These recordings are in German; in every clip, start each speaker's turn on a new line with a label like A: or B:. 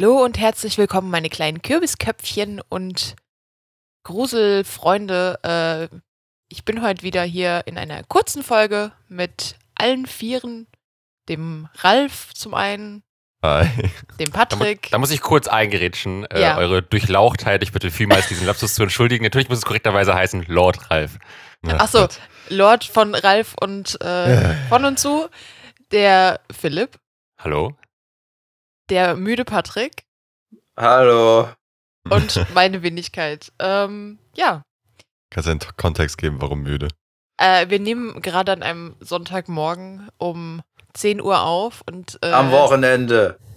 A: Hallo und herzlich willkommen, meine kleinen Kürbisköpfchen und Gruselfreunde. Äh, ich bin heute wieder hier in einer kurzen Folge mit allen Vieren. Dem Ralf zum einen,
B: Hi.
A: dem
C: Da, mu
A: Patrick.
C: da muss ich kurz eingerätschen. Äh,
A: Ja.
C: Eure Durchlauchtheit, ich bitte vielmals diesen Lapsus zu entschuldigen. Natürlich muss es korrekterweise heißen Lord Ralf.
A: Ach so, Lord von Ralf und äh, von und zu. Der Philipp,
C: Hallo?
A: Der müde Patrick
D: Hallo.
A: und meine Wenigkeit. Ähm, ja,
B: Kannst du einen Kontext geben, warum müde?
A: äh, wir nehmen gerade an einem Sonntagmorgen um 10 Uhr auf und äh,
D: Am Wochenende.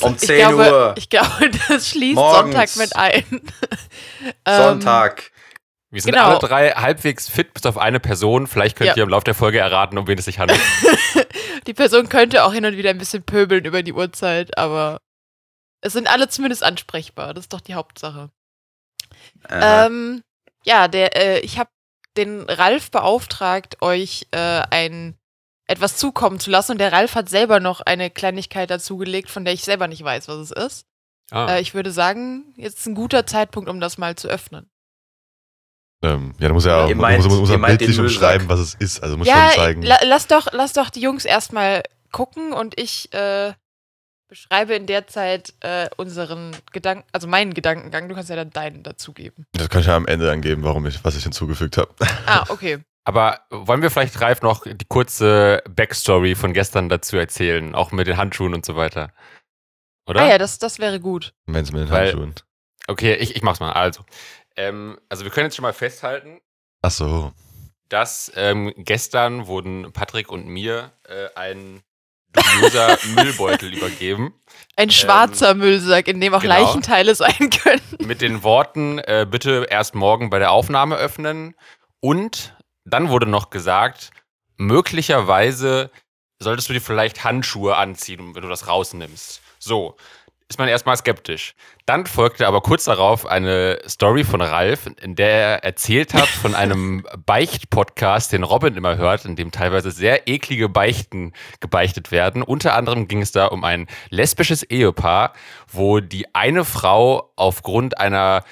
D: Um
A: Ich
D: 10
A: glaube,
D: Uhr.
A: Ich glaube, das schließt
D: Morgens.
A: Sonntag mit ein. Ähm,
D: Sonntag.
C: Wir sind
A: Genau.
C: alle drei halbwegs fit, bis auf eine Person. Vielleicht könnt
A: Ja.
C: ihr im Laufe der Folge erraten, um wen es sich handelt.
A: Die Person könnte auch hin und wieder ein bisschen pöbeln über die Uhrzeit, aber es sind alle zumindest ansprechbar. Das ist doch die Hauptsache.
D: Äh,
A: Ähm, ja, der, äh, ich habe den Ralf beauftragt, euch äh, ein etwas zukommen zu lassen und der Ralf hat selber noch eine Kleinigkeit dazugelegt, von der ich selber nicht weiß, was es ist.
C: Ah.
A: Äh, ich würde sagen, jetzt ist ein guter Zeitpunkt, um das mal zu öffnen.
B: Ähm, ja, du musst ja auch muss,
D: meint-
B: muss, muss
D: den
B: bildlich umschreiben, was es ist. Also muss
A: ja,
B: schon zeigen.
A: la lass, doch, lass doch die Jungs erstmal gucken und ich äh, beschreibe in der Zeit äh, unseren Gedanken, also meinen Gedankengang. Du kannst ja dann deinen dazugeben.
B: Das kann ich ja am Ende angeben, warum ich, was ich hinzugefügt habe.
A: Ah, okay.
C: Aber wollen wir vielleicht, Ralf, noch die kurze Backstory von gestern dazu erzählen? Auch mit den Handschuhen und so weiter. Oder?
A: Ah ja, das, das wäre gut.
B: Mensch mit den
C: Weil-
B: Handschuhen.
C: Okay, ich, ich mach's mal. Also, ähm, also wir können jetzt schon mal festhalten,
B: Ach so.
C: dass ähm, gestern wurden Patrick und mir äh, ein dubioser Müllbeutel übergeben.
A: Ein schwarzer Müllsack, in dem auch
C: genau.
A: Leichenteile sein können.
C: Mit den Worten, äh, bitte erst morgen bei der Aufnahme öffnen. Und dann wurde noch gesagt, möglicherweise solltest du dir vielleicht Handschuhe anziehen, wenn du das rausnimmst. So, ist man erstmal skeptisch. Dann folgte aber kurz darauf eine Story von Ralf, in der er erzählt hat von einem Beicht-Podcast, den Robin immer hört, in dem teilweise sehr eklige Beichten gebeichtet werden. Unter anderem ging es da um ein lesbisches Ehepaar, wo die eine Frau aufgrund einer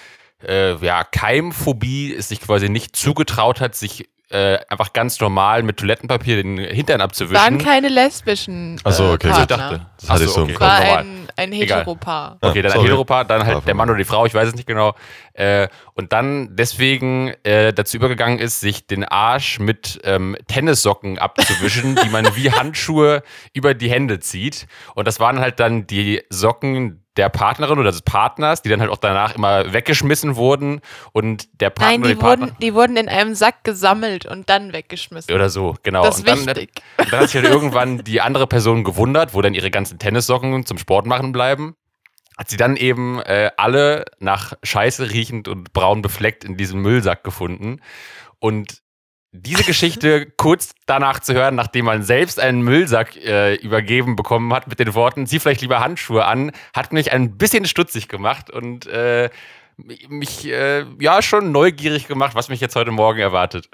C: äh, ja, Keimphobie es sich quasi nicht zugetraut hat, sich äh, einfach ganz normal mit Toilettenpapier den Hintern abzuwischen.
A: Waren keine lesbischen
B: Ach so,
A: äh,
B: okay,
C: ich.
A: Partner.
C: dachte.
B: Das hatte ich so im
C: okay.
A: War ein, ein. Heteropaar.
C: Okay, dann ein. Heteropaar, dann halt der Mann oder die Frau, ich weiß es nicht genau. Äh, und dann deswegen äh, dazu übergegangen ist, sich den Arsch mit ähm, Tennissocken abzuwischen, die man wie Handschuhe über die Hände zieht. Und das waren halt dann die Socken der Partnerin oder des Partners, die dann halt auch danach immer weggeschmissen wurden. Und der Partner
A: Nein, die
C: die Partner
A: wurden, die wurden in einem Sack gesammelt und dann weggeschmissen.
C: oder so, genau.
A: Das
C: und
A: ist
C: dann,
A: wichtig.
C: und dann hat sich halt irgendwann die andere Person gewundert, wo dann ihre ganzen Tennissocken zum Sport machen bleiben. Hat sie dann eben äh, alle nach Scheiße riechend und braun befleckt in diesem Müllsack gefunden. Und diese Geschichte kurz danach zu hören, nachdem man selbst einen Müllsack äh, übergeben bekommen hat mit den Worten, zieh vielleicht lieber Handschuhe an, hat mich ein bisschen stutzig gemacht und äh, mich äh, ja schon neugierig gemacht, was mich jetzt heute Morgen erwartet.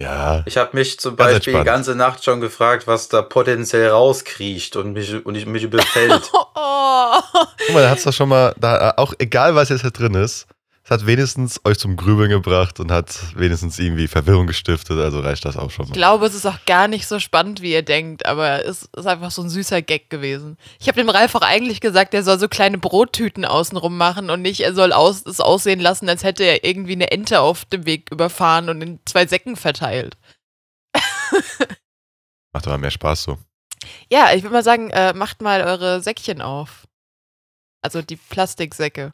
B: Ja.
D: ich habe mich zum Beispiel die ganze Nacht schon gefragt, was da potenziell rauskriecht und mich, und ich, mich überfällt.
A: Oh.
B: Guck mal, da hat's doch schon mal, da, auch egal was jetzt hier drin ist, hat wenigstens euch zum Grübeln gebracht und hat wenigstens irgendwie Verwirrung gestiftet, also reicht das auch schon
A: Ich
B: mal.
A: glaube, es ist auch gar nicht so spannend, wie ihr denkt, aber es ist einfach so ein süßer Gag gewesen. Ich habe dem Ralf auch eigentlich gesagt, er soll so kleine Brottüten außenrum machen und nicht, er soll aus, es aussehen lassen, als hätte er irgendwie eine Ente auf dem Weg überfahren und in zwei Säcken verteilt.
B: Macht aber mehr Spaß so.
A: Ja, ich würde mal sagen, äh, macht mal eure Säckchen auf. Also die Plastiksäcke.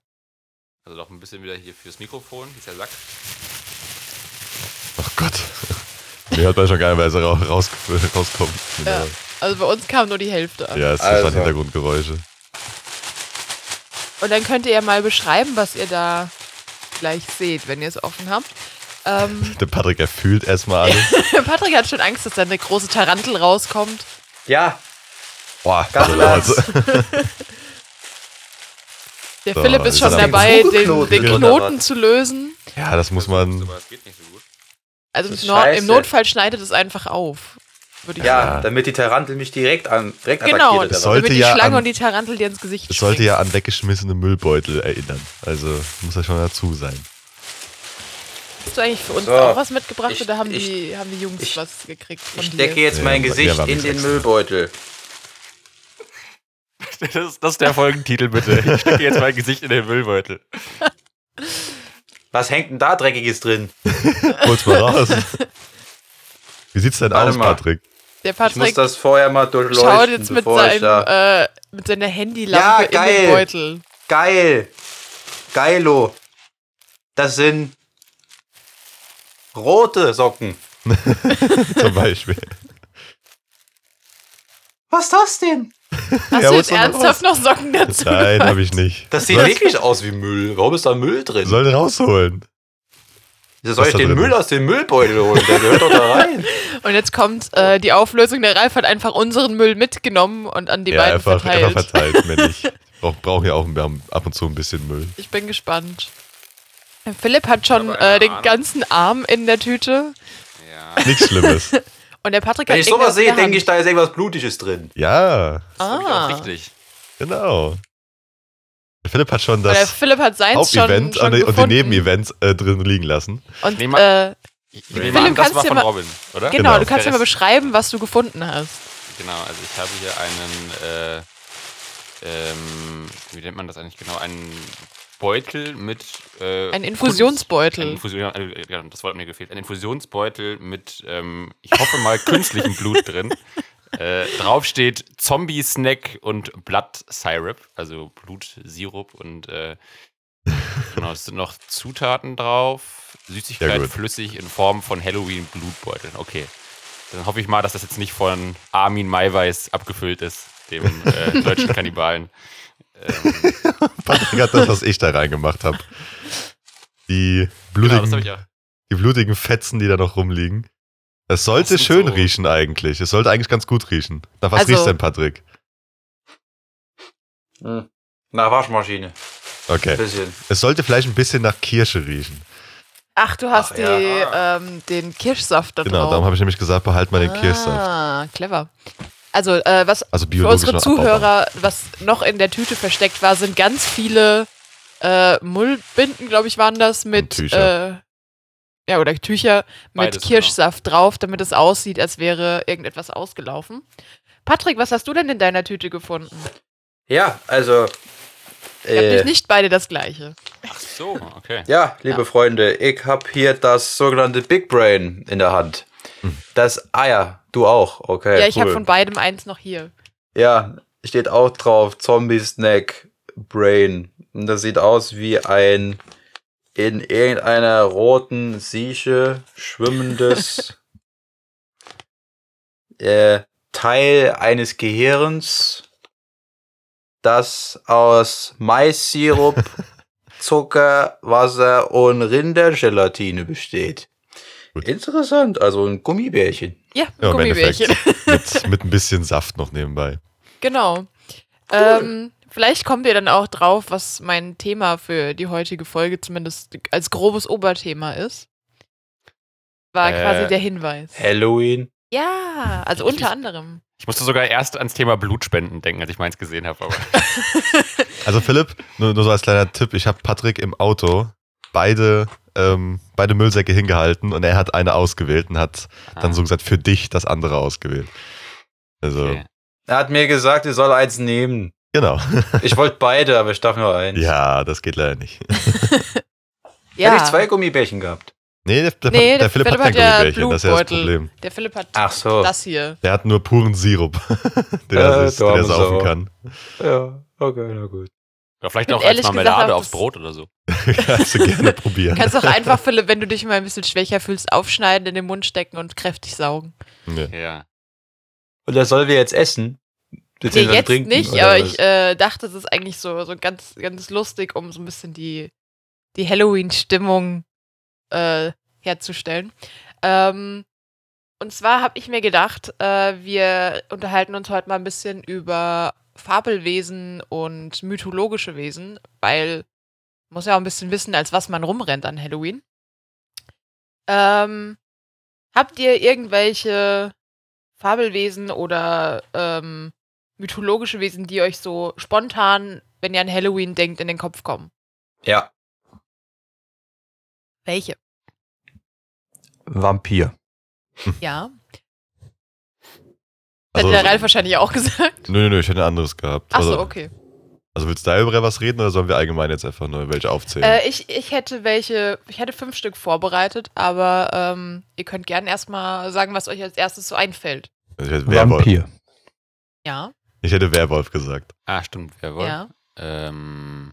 C: Also noch ein bisschen wieder hier fürs Mikrofon, hier ist der Sack.
B: Ach Gott. Mir hört man schon gar nicht, weil sie ra raus, rauskommt. Genau.
A: Ja. Also bei uns kam nur die Hälfte an.
B: Ja, es
D: Also.
B: waren Hintergrundgeräusche.
A: Und dann könnt ihr ja mal beschreiben, was ihr da gleich seht, wenn ihr es offen habt. Ähm,
B: Der Patrick, er fühlt erstmal alles.
A: Patrick hat schon Angst, dass da eine große Tarantel rauskommt.
D: Ja,
B: Boah,
D: Ganz
B: also,
A: Der
B: So,
A: Philipp ist
B: ist
A: schon dabei, den,
D: zugeknotet
A: den Knoten zu lösen.
B: ja, das muss man.
A: Also im. Notfall schneidet es einfach auf. Würde ich
D: ja,
A: sagen.
D: damit die Tarantel mich direkt an direkt
A: Genau,
D: attackiert.
B: Sollte
A: damit die
B: ja
A: Schlange
B: an-
A: und die Tarantel dir ins Gesicht
B: Es sollte
A: springen.
B: ja an weggeschmissene Müllbeutel erinnern. Also muss ja schon dazu sein.
A: Hast du eigentlich für uns
D: So,
A: auch was mitgebracht
D: ich-
A: oder haben,
D: ich-
A: die, haben die Jungs
D: ich-
A: was gekriegt von
D: Ich stecke jetzt
B: Ja,
D: mein
B: ja,
D: Gesicht in den
B: extra.
C: Das ist, das ist der Folgentitel, bitte. Ich stecke jetzt mein Gesicht in den Müllbeutel.
D: Was hängt denn da Dreckiges drin?
B: Hol's mal raus. Wie sieht's denn
D: Warte
B: aus,
D: mal.
B: Patrick?
A: Der
D: Ich muss
A: Patrick
D: das vorher mal durchleuchten,
A: schaut jetzt mit,
D: bevor ich da...
A: seinem, äh, mit seiner Handylampe
D: Ja,
A: in
D: geil.
A: den Beutel.
D: Geil! Geilo! Das sind rote Socken.
B: Zum Beispiel.
D: Was ist das denn?
A: Hast
B: Ja,
A: du jetzt ernsthaft noch Socken dazu?
B: Nein, habe ich nicht.
D: Das sieht wirklich aus wie Müll. Warum ist da Müll drin?
B: Soll rausholen.
D: Wieso soll
B: was
D: ich den Müll
B: ist.
D: aus dem Müllbeutel holen? Der gehört doch da rein.
A: Und jetzt kommt äh, die Auflösung. Der Ralf hat einfach unseren Müll mitgenommen und an die
B: ja,
A: beiden
B: einfach,
A: verteilt.
B: einfach verteilt, wenn ich. Brauch, brauchen ja auch ab und zu ein bisschen Müll.
A: Ich bin gespannt. Philipp hat schon äh, den ganzen Arm in der Tüte.
C: Ja.
B: Nichts Schlimmes.
A: Und der Patrick
D: Wenn
A: hat
D: ich sowas sehe, denke ich, da ist irgendwas Blutiges drin.
B: Ja,
C: Das ist
A: Ah.
C: auch richtig.
B: genau. Der Philipp hat schon
A: Und der
B: das
A: Philipp hat seins schon,
B: Hauptevent
A: schon
B: und die, und die
A: gefunden.
B: Nebenevents äh, drin liegen lassen.
A: Und
C: Nehm
A: äh,
C: Ich
A: Philipp,
C: an, das
A: kannst
C: war
A: du
C: von
A: mal-
C: Robin, oder?
A: genau,
B: Genau.
A: du kannst ja mal beschreiben, was du gefunden hast.
C: Genau, also ich habe hier einen, äh, ähm, wie nennt man das eigentlich genau? Einen Beutel mit. Äh,
A: Ein Infusionsbeutel.
C: Ein Infusion, äh, ja, das Wort mir gefehlt. Ein Infusionsbeutel mit, ähm, ich hoffe mal, künstlichem Blut drin. Äh, drauf steht Zombie-Snack und Blood Syrup, also Blutsirup und äh, genau, es sind noch Zutaten drauf. Süßigkeit flüssig in Form von Halloween-Blutbeuteln. Okay. Dann hoffe ich mal, dass das jetzt nicht von Armin Maiweis abgefüllt ist, dem äh, deutschen Kannibalen. Ähm,
B: Patrick hat das, was ich da reingemacht habe. Die
C: genau,
B: blutigen,
C: habe ich ja.
B: die blutigen Fetzen, die da noch rumliegen. Es sollte schön
C: so-
B: riechen eigentlich. Es sollte eigentlich ganz gut riechen. Nach was
A: Also-
B: riecht's denn, Patrick?
D: Hm. Nach Waschmaschine.
B: Okay.
D: Bisschen.
B: Es sollte vielleicht ein bisschen nach Kirsche riechen.
A: Ach, du hast
D: Ach,
A: die,
D: ja.
A: ähm, den Kirschsaft da
B: Genau,
A: drauf.
B: darum habe ich nämlich gesagt, behalt mal den Kirschsaft.
A: Ah, clever. Also, äh, was
B: Also
A: für unsere
B: noch abbaubar.
A: Zuhörer, was noch in der Tüte versteckt war, sind ganz viele äh, Mullbinden, glaube ich, waren das, mit
B: Tücher.
A: Äh, ja, oder Tücher mit
C: Beides,
A: Kirschsaft drauf, damit es aussieht, als wäre irgendetwas ausgelaufen. Patrick, was hast du denn in deiner Tüte gefunden?
D: Ja, also.
A: Ihr habt
D: Äh,
A: nämlich nicht beide das gleiche.
C: Ach so, okay.
D: ja, liebe Freunde, ich habe hier das sogenannte Big Brain in der Hand. Das Eier, du auch, okay.
A: ja, ich habe
D: cool.
A: von beidem eins noch hier.
D: Ja, steht auch drauf, Zombie Snack Brain. Und das sieht aus wie ein in irgendeiner roten Sieche schwimmendes äh, Teil eines Gehirns, das aus Maissirup, Zucker, Wasser und Rindergelatine besteht.
B: Gut.
D: Interessant, also ein Gummibärchen.
A: Ja,
B: Ja,
A: Gummibärchen.
B: mit, mit ein bisschen Saft noch nebenbei.
A: Genau. Ähm, vielleicht kommt ihr dann auch drauf, was mein Thema für die heutige Folge zumindest als grobes Oberthema ist. War
C: Äh,
A: quasi der Hinweis.
D: Halloween.
A: Ja, also
C: Ich-
A: unter anderem.
C: Ich musste sogar erst ans Thema Blutspenden denken, als ich meins gesehen habe.
B: Also Philipp, nur, nur so als kleiner Tipp, ich habe Patrick im Auto beide, ähm, beide Müllsäcke hingehalten und er hat eine ausgewählt und hat dann so gesagt, für dich das andere ausgewählt. Also,
C: Okay.
D: Er hat mir gesagt, ich soll eins nehmen.
B: genau.
D: Ich wollte beide, aber ich darf nur eins.
B: Ja, das geht leider nicht.
A: Ja,
D: Hätte ich zwei Gummibärchen gehabt.
B: Nee, der, der,
A: Nee,
B: der,
A: der
B: Philipp,
A: Philipp
B: hat kein
A: hat ja
B: Gummibärchen, das ist ja das. Problem.
A: der Philipp hat
D: Ach so.
A: das hier.
B: Der hat nur puren Sirup, den
D: Äh,
B: er, sich, den er saufen
D: Sau.
B: kann.
D: Ja, okay, na gut.
C: Oder vielleicht auch als Marmelade aufs
A: das-
C: Brot oder so.
B: Kannst du gerne probieren.
A: Kannst auch einfach, Philipp, wenn du dich mal ein bisschen schwächer fühlst, aufschneiden, in den Mund stecken und kräftig saugen.
B: Nee.
C: Ja.
D: Und das sollen wir jetzt essen?
A: Nee,
D: Beziehungsweise
A: jetzt
D: trinken,
A: nicht, aber
D: was?
A: ich äh, dachte, es ist eigentlich so, so ganz, ganz lustig, um so ein bisschen die, die Halloween-Stimmung äh, herzustellen. Ähm, und zwar habe ich mir gedacht, äh, wir unterhalten uns heute mal ein bisschen über Fabelwesen und mythologische Wesen, weil man muss ja auch ein bisschen wissen, als was man rumrennt an Halloween. Ähm, habt ihr irgendwelche Fabelwesen oder ähm, mythologische Wesen, die euch so spontan, wenn ihr an Halloween denkt, in den Kopf kommen?
D: Ja,
A: Welche?
D: Vampir.
A: Ja.
B: Also,
A: Hätte der Ralf wahrscheinlich auch gesagt.
B: nö, nö, nö, ich hätte ein anderes gehabt.
A: Achso,
B: also,
A: okay.
B: also willst du da über was reden oder sollen wir allgemein jetzt einfach nur welche aufzählen?
A: Äh, ich, ich hätte welche, ich hätte fünf Stück vorbereitet, aber ähm, ihr könnt gerne erstmal sagen, was euch als erstes so einfällt.
B: Also ich, hätte Werwolf,
A: Ja,
B: ich hätte Werwolf gesagt.
C: Ah, stimmt, Werwolf.
A: ja.
C: Ähm,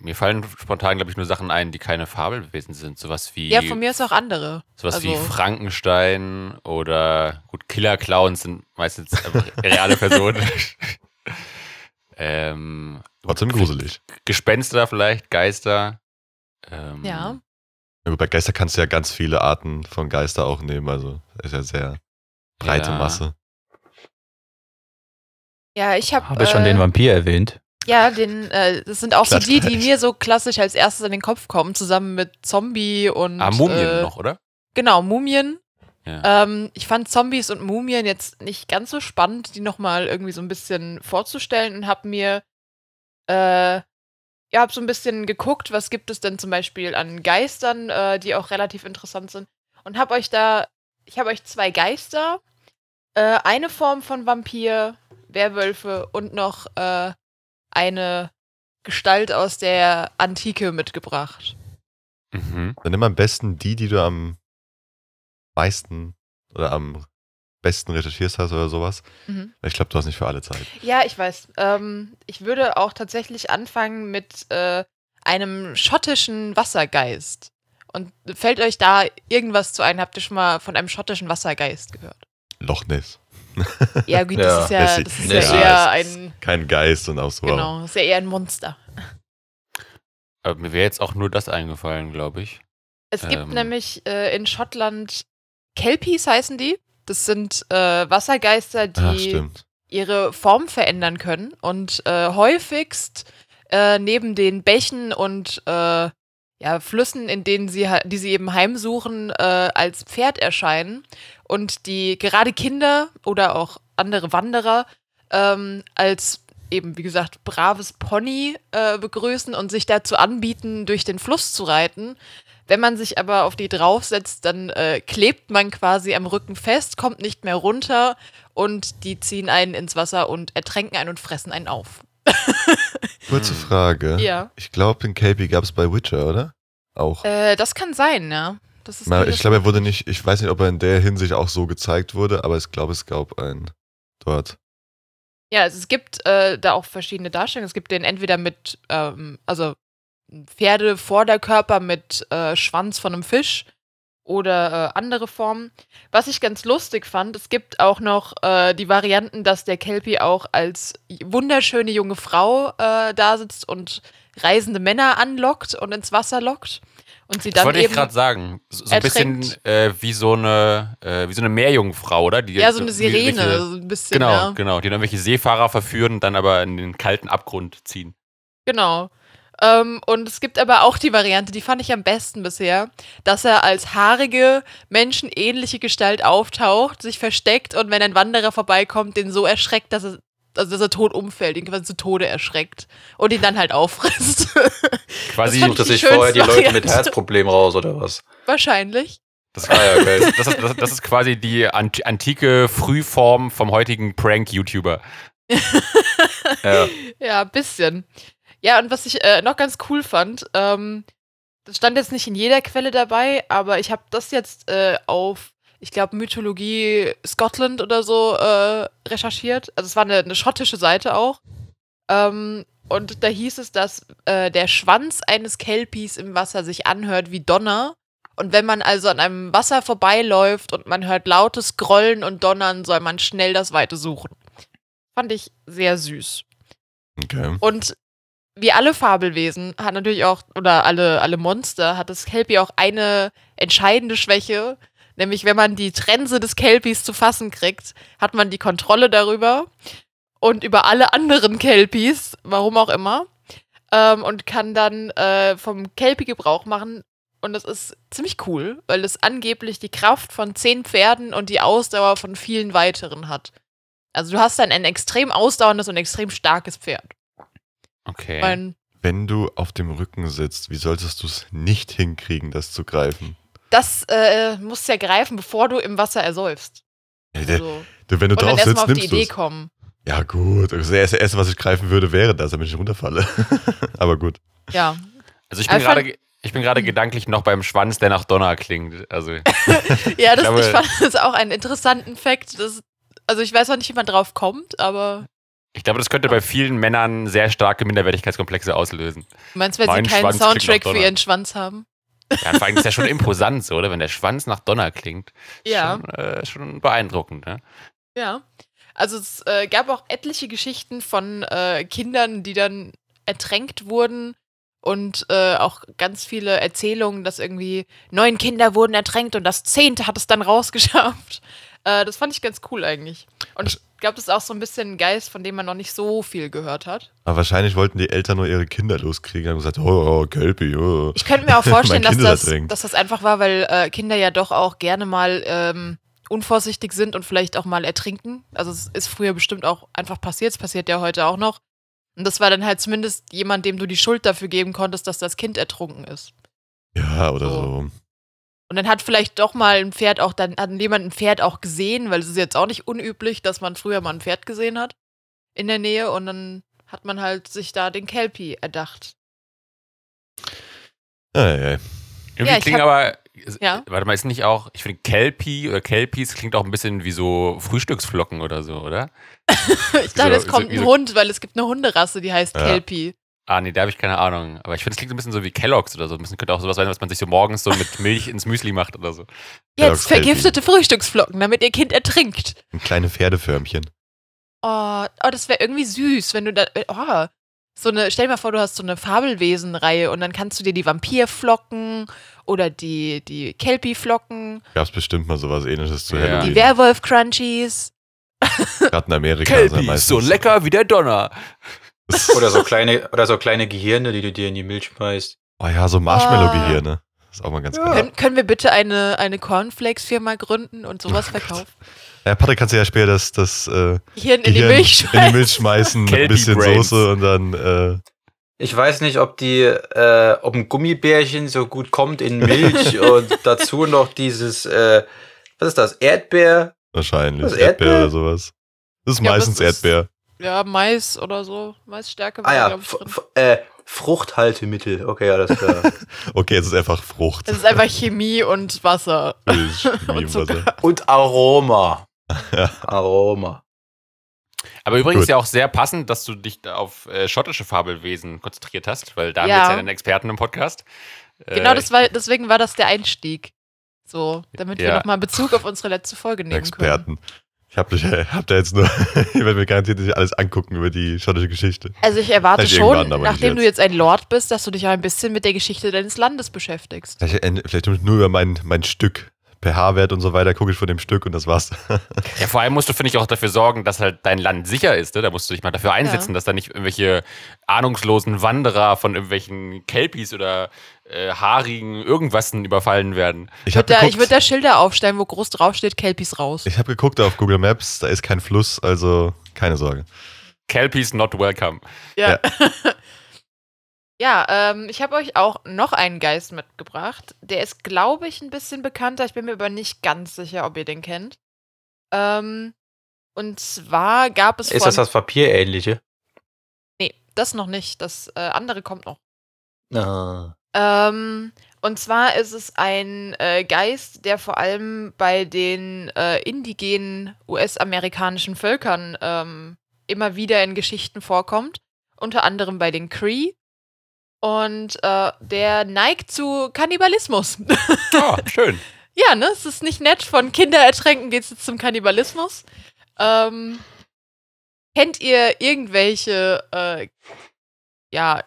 C: mir fallen spontan, glaube ich, nur Sachen ein, die keine Fabelwesen sind. Sowas wie,
A: Ja, von mir ist auch andere.
C: sowas wie
A: also-
C: Frankenstein oder gut, Killer-Clowns sind meistens reale Personen. ähm,
B: Trotzdem gruselig.
C: Gespenster vielleicht, Geister. Ähm,
A: Ja.
B: Ja, gut, bei Geister kannst du ja ganz viele Arten von Geister auch nehmen. Also ist ja sehr breite
C: Ja.
B: Masse.
A: Ja, ich habe.
E: Habe ich schon
A: äh,
E: den Vampir erwähnt?
A: Ja, den, äh, das sind auch so
B: Klatsch,
A: die, die
B: klatsch.
A: mir so klassisch als erstes in den Kopf kommen, zusammen mit Zombie und.
C: Ah, Mumien
A: äh,
C: noch, oder?
A: Genau, Mumien.
C: Ja.
A: Ähm, ich fand Zombies und Mumien jetzt nicht ganz so spannend, die nochmal irgendwie so ein bisschen vorzustellen und habe mir, äh, ja, hab so ein bisschen geguckt, was gibt es denn zum Beispiel an Geistern, äh, die auch relativ interessant sind. Und habe euch da, ich habe euch zwei Geister, äh, eine Form von Vampir, Werwölfe und noch äh, eine Gestalt aus der Antike mitgebracht.
C: Mhm.
B: Dann nimm am besten die, die du am meisten oder am besten recherchierst hast oder sowas.
A: Mhm.
B: Ich glaube, du hast nicht für alle Zeit.
A: Ja, ich weiß. Ähm, ich würde auch tatsächlich anfangen mit äh, einem schottischen Wassergeist. Und fällt euch da irgendwas zu ein? Habt ihr schon mal von einem schottischen Wassergeist gehört?
B: Loch Ness.
A: Ja, gut,
D: Ja,
A: das ist ja,
B: das
A: das
B: ist-
D: ja,
A: ja eher ein.
B: Kein Geist und auch so.
A: Genau, ist ja eher ein Monster.
C: Aber mir wäre jetzt auch nur das eingefallen, glaube ich.
A: Es gibt
C: Ähm.
A: nämlich äh, in Schottland Kelpies heißen die. Das sind äh, Wassergeister, die
B: Ah, stimmt.
A: ihre Form verändern können und äh, häufigst äh, neben den Bächen und äh, ja, Flüssen, in denen sie, die sie eben heimsuchen, äh, als Pferd erscheinen und die gerade Kinder oder auch andere Wanderer ähm, als eben, wie gesagt, braves Pony äh, begrüßen und sich dazu anbieten, durch den Fluss zu reiten. Wenn man sich aber auf die draufsetzt, dann äh, klebt man quasi am Rücken fest, kommt nicht mehr runter und die ziehen einen ins Wasser und ertränken einen und fressen einen auf.
B: Kurze Frage.
A: Ja.
B: Ich glaube, den KP gab es bei Witcher, oder? Auch.
A: Äh, das kann sein, ja. Das ist durchaus
B: ich glaube, er wurde nicht, ich weiß nicht, ob er in der Hinsicht auch so gezeigt wurde, aber ich glaube, es gab einen dort.
A: Ja, also es gibt äh, da auch verschiedene Darstellungen. Es gibt den entweder mit, ähm, also ein Pferdevorderkörper mit äh, Schwanz von einem Fisch oder äh, andere Formen. Was ich ganz lustig fand, es gibt auch noch äh, die Varianten, dass der Kelpie auch als wunderschöne junge Frau äh, da sitzt und reisende Männer anlockt und ins Wasser lockt. Und sie
C: Das
A: dann
C: wollte ich gerade sagen. So, so ein bisschen äh, wie so eine äh, wie so eine Meerjungfrau, oder? Die
A: ja, so eine Sirene, so ein bisschen.
C: Genau,
A: ja.
C: genau. Die dann welche Seefahrer verführen und dann aber in den kalten Abgrund ziehen.
A: Genau. Ähm, und es gibt aber auch die Variante, die fand ich am besten bisher, dass er als haarige, menschenähnliche Gestalt auftaucht, sich versteckt und wenn ein Wanderer vorbeikommt, den so erschreckt, dass er, also dass er tot umfällt, ihn quasi zu Tode erschreckt und ihn dann halt auffrisst.
C: Quasi,
D: Sucht er sich vorher die Leute mit. Herzproblemen raus oder was?
A: Wahrscheinlich.
C: das,
D: Ah ja, okay.
C: das, ist, das, das ist quasi die ant antike Frühform vom heutigen Prank-YouTuber.
D: ja.
A: Ja, ein bisschen. Ja, und was ich äh, noch ganz cool fand, ähm, das stand jetzt nicht in jeder Quelle dabei, aber ich habe das jetzt äh, auf, ich glaube, Mythologie Scotland oder so äh, recherchiert. Also es war eine, eine schottische Seite auch. Ähm, und da hieß es, dass äh, der Schwanz eines Kelpies im Wasser sich anhört wie Donner. Und wenn man also an einem Wasser vorbeiläuft und man hört lautes Grollen und Donnern, soll man schnell das Weite suchen. Fand ich sehr süß.
B: Okay.
A: Und wie alle Fabelwesen hat natürlich auch, oder alle, alle Monster, hat das Kelpie auch eine entscheidende Schwäche. Nämlich, wenn man die Trense des Kelpies zu fassen kriegt, hat man die Kontrolle darüber und über alle anderen Kelpies, warum auch immer, ähm, und kann dann äh, vom Kelpie Gebrauch machen. Und das ist ziemlich cool, weil es angeblich die Kraft von zehn Pferden und die Ausdauer von vielen weiteren hat. Also du hast dann ein extrem ausdauerndes und extrem starkes Pferd.
C: Okay.
A: Mein,
B: Wenn du auf dem Rücken sitzt, wie solltest du es nicht hinkriegen, das zu greifen?
A: das äh, musst du ja greifen, bevor du im Wasser ersäufst.
B: Ja, der,
A: Also,
B: du, wenn du
A: und
B: drauf
A: erstmal
B: sitzt,
A: auf die
B: nimmst
A: Idee
B: du
A: kommen.
B: Ja gut, das erste, erste, was ich greifen würde, wäre das, damit ich runterfalle. Aber gut.
A: Ja.
C: Also ich bin gerade ich bin gerade gedanklich noch beim Schwanz, der nach Donner klingt. Also
A: Ja, das,
C: glaube-
A: ich fand das auch einen interessanten Fakt. Das, also ich weiß auch nicht, wie man drauf kommt, aber
C: ich glaube, das könnte bei vielen Männern sehr starke Minderwertigkeitskomplexe auslösen.
A: du meinst, weil sie
C: Mein
A: keinen
C: Schwanz
A: Soundtrack für ihren Schwanz haben?
C: Ja, vor allem ist ja schon imposant, so, oder? Wenn der Schwanz nach Donner klingt.
A: Ja.
C: Schon, äh, schon beeindruckend, ne?
A: Ja. Also es äh, gab auch etliche Geschichten von äh, Kindern, die dann ertränkt wurden und äh, auch ganz viele Erzählungen, dass irgendwie neun Kinder wurden ertränkt und das zehnte hat es dann rausgeschafft. Äh, das fand ich ganz cool eigentlich. Und ich glaube, das ist auch so ein bisschen ein Geist, von dem man noch nicht so viel gehört hat.
B: Aber wahrscheinlich wollten die Eltern nur ihre Kinder loskriegen. Haben gesagt, oh, oh oh.
A: Ich könnte mir auch vorstellen, dass das, dass das einfach war, weil äh, Kinder ja doch auch gerne mal ähm, unvorsichtig sind und vielleicht auch mal ertrinken. Also es ist früher bestimmt auch einfach passiert, es passiert ja heute auch noch. Und das war dann halt zumindest jemand, dem du die Schuld dafür geben konntest, dass das Kind ertrunken ist.
B: Ja, oder
A: So.
B: so.
A: Und dann hat vielleicht doch mal ein Pferd auch, dann hat jemand ein Pferd auch gesehen, weil es ist jetzt auch nicht unüblich, dass man früher mal ein Pferd gesehen hat in der Nähe und dann hat man halt sich da den Kelpie erdacht.
B: Ja, ja, ja.
C: Irgendwie
A: ich
C: klingt
A: hab-
C: aber,
A: Ja.
C: warte mal, ist nicht auch, ich finde Kelpie oder Kelpies klingt auch ein bisschen wie so Frühstücksflocken oder so, oder?
A: Ich dachte,
C: So-
A: es kommt
C: so-
A: ein
C: so-
A: Hund, weil es gibt eine Hunderasse, die heißt
B: Ja.
A: Kelpie.
C: Ah, nee, da habe ich keine Ahnung. Aber ich finde, es klingt ein bisschen so wie Kellogg's oder so. Ein bisschen könnte auch sowas sein, was man sich so morgens so mit Milch ins Müsli macht oder so.
A: Jetzt vergiftete Frühstücksflocken, damit ihr Kind ertrinkt.
B: Ein kleine Pferdeförmchen.
A: Oh, oh das wäre irgendwie süß, wenn du da. Oh, so eine, stell dir mal vor, du hast so eine Fabelwesen-Reihe und dann kannst du dir die Vampirflocken oder die, die Kelpie-Flocken,
B: Gab's bestimmt mal sowas ähnliches zu
C: Ja.
A: die
B: Halloween.
A: Werwolf-Crunchies.
B: Gerade in Amerika. ist er
C: Kelpie,
B: meistens-
C: so lecker wie der Donner.
D: Oder so kleine, oder so kleine Gehirne, die du dir in die Milch schmeißt.
B: Oh ja, so Marshmallow-Gehirne. Ist auch mal ganz
D: Ja.
B: geil.
A: Können, können wir bitte eine, eine Cornflakes-Firma gründen und sowas
B: Oh
A: verkaufen?
B: Ja, Patrick kannst du ja später das, das äh,
A: Gehirn in die Milch
B: in die Milch schmeißen mit ein bisschen
C: Brains.
B: Soße und dann äh,
D: Ich weiß nicht, ob die, äh, ob ein Gummibärchen so gut kommt in Milch und dazu noch dieses, äh, was ist das, Erdbeer?
B: wahrscheinlich Erdbeer
D: Erdbeer?
B: oder sowas. Das ist
A: Ja,
B: meistens
A: es ist-
B: Erdbeer.
A: Ja, Mais oder so. Maisstärke war,
D: Ah ja,
A: glaub ich,
D: äh, Fruchthaltemittel. Okay, alles klar.
B: Okay, jetzt ist einfach Frucht.
A: Es ist einfach Chemie und Wasser.
B: Wie
A: und
B: Wasser.
D: Und Aroma. Aroma.
C: Aber übrigens
B: Gut.
C: ja auch sehr passend, dass du dich auf äh, schottische Fabelwesen konzentriert hast, weil da haben
A: Ja.
C: wir jetzt ja einen Experten im Podcast.
A: Genau,
C: Äh,
A: das war, deswegen war das der Einstieg. So, damit wir
C: Ja.
A: nochmal Bezug auf unsere letzte Folge nehmen können.
B: Experten. Ich hab, dich, hab da jetzt nur, ich werde mir garantiert nicht alles angucken über die schottische Geschichte.
A: Also ich erwarte
B: Vielleicht
A: schon, nachdem du
B: jetzt.
A: jetzt ein Lord bist, dass du dich auch ein bisschen mit der Geschichte deines Landes beschäftigst.
B: Vielleicht, äh, vielleicht nur über mein, mein Stück. pH-Wert und so weiter gucke ich von dem Stück und das war's.
C: Ja, vor allem musst du, finde ich, auch dafür sorgen, dass halt dein Land sicher ist. Ne? Da musst du dich mal dafür einsetzen,
A: Ja.
C: dass da nicht irgendwelche ahnungslosen Wanderer von irgendwelchen Kelpies oder äh, haarigen irgendwassen überfallen werden.
B: Ich
A: Ich
B: habe
A: würde da, würd da Schilder aufstellen, wo groß draufsteht, Kelpies raus.
B: ich hab geguckt auf Google Maps, da ist kein Fluss, also keine Sorge.
C: Kelpies not welcome.
A: Ja. Ja, ähm, ich habe euch auch noch einen Geist mitgebracht. Der ist, glaube ich, ein bisschen bekannter. Ich bin mir aber nicht ganz sicher, ob ihr den kennt. Ähm, und zwar gab es
D: Ist das das Papierähnliche?
A: Nee, das noch nicht. Das äh, andere kommt noch.
D: Ah.
A: Ähm, und zwar ist es ein äh, Geist, der vor allem bei den äh, indigenen US-amerikanischen Völkern ähm, immer wieder in Geschichten vorkommt. unter anderem bei den Cree. Und äh, der neigt zu Kannibalismus.
C: Oh, schön.
A: ja, ne? Es ist nicht nett. Von Kinderertränken geht es jetzt zum Kannibalismus. Ähm, kennt ihr irgendwelche, äh, ja,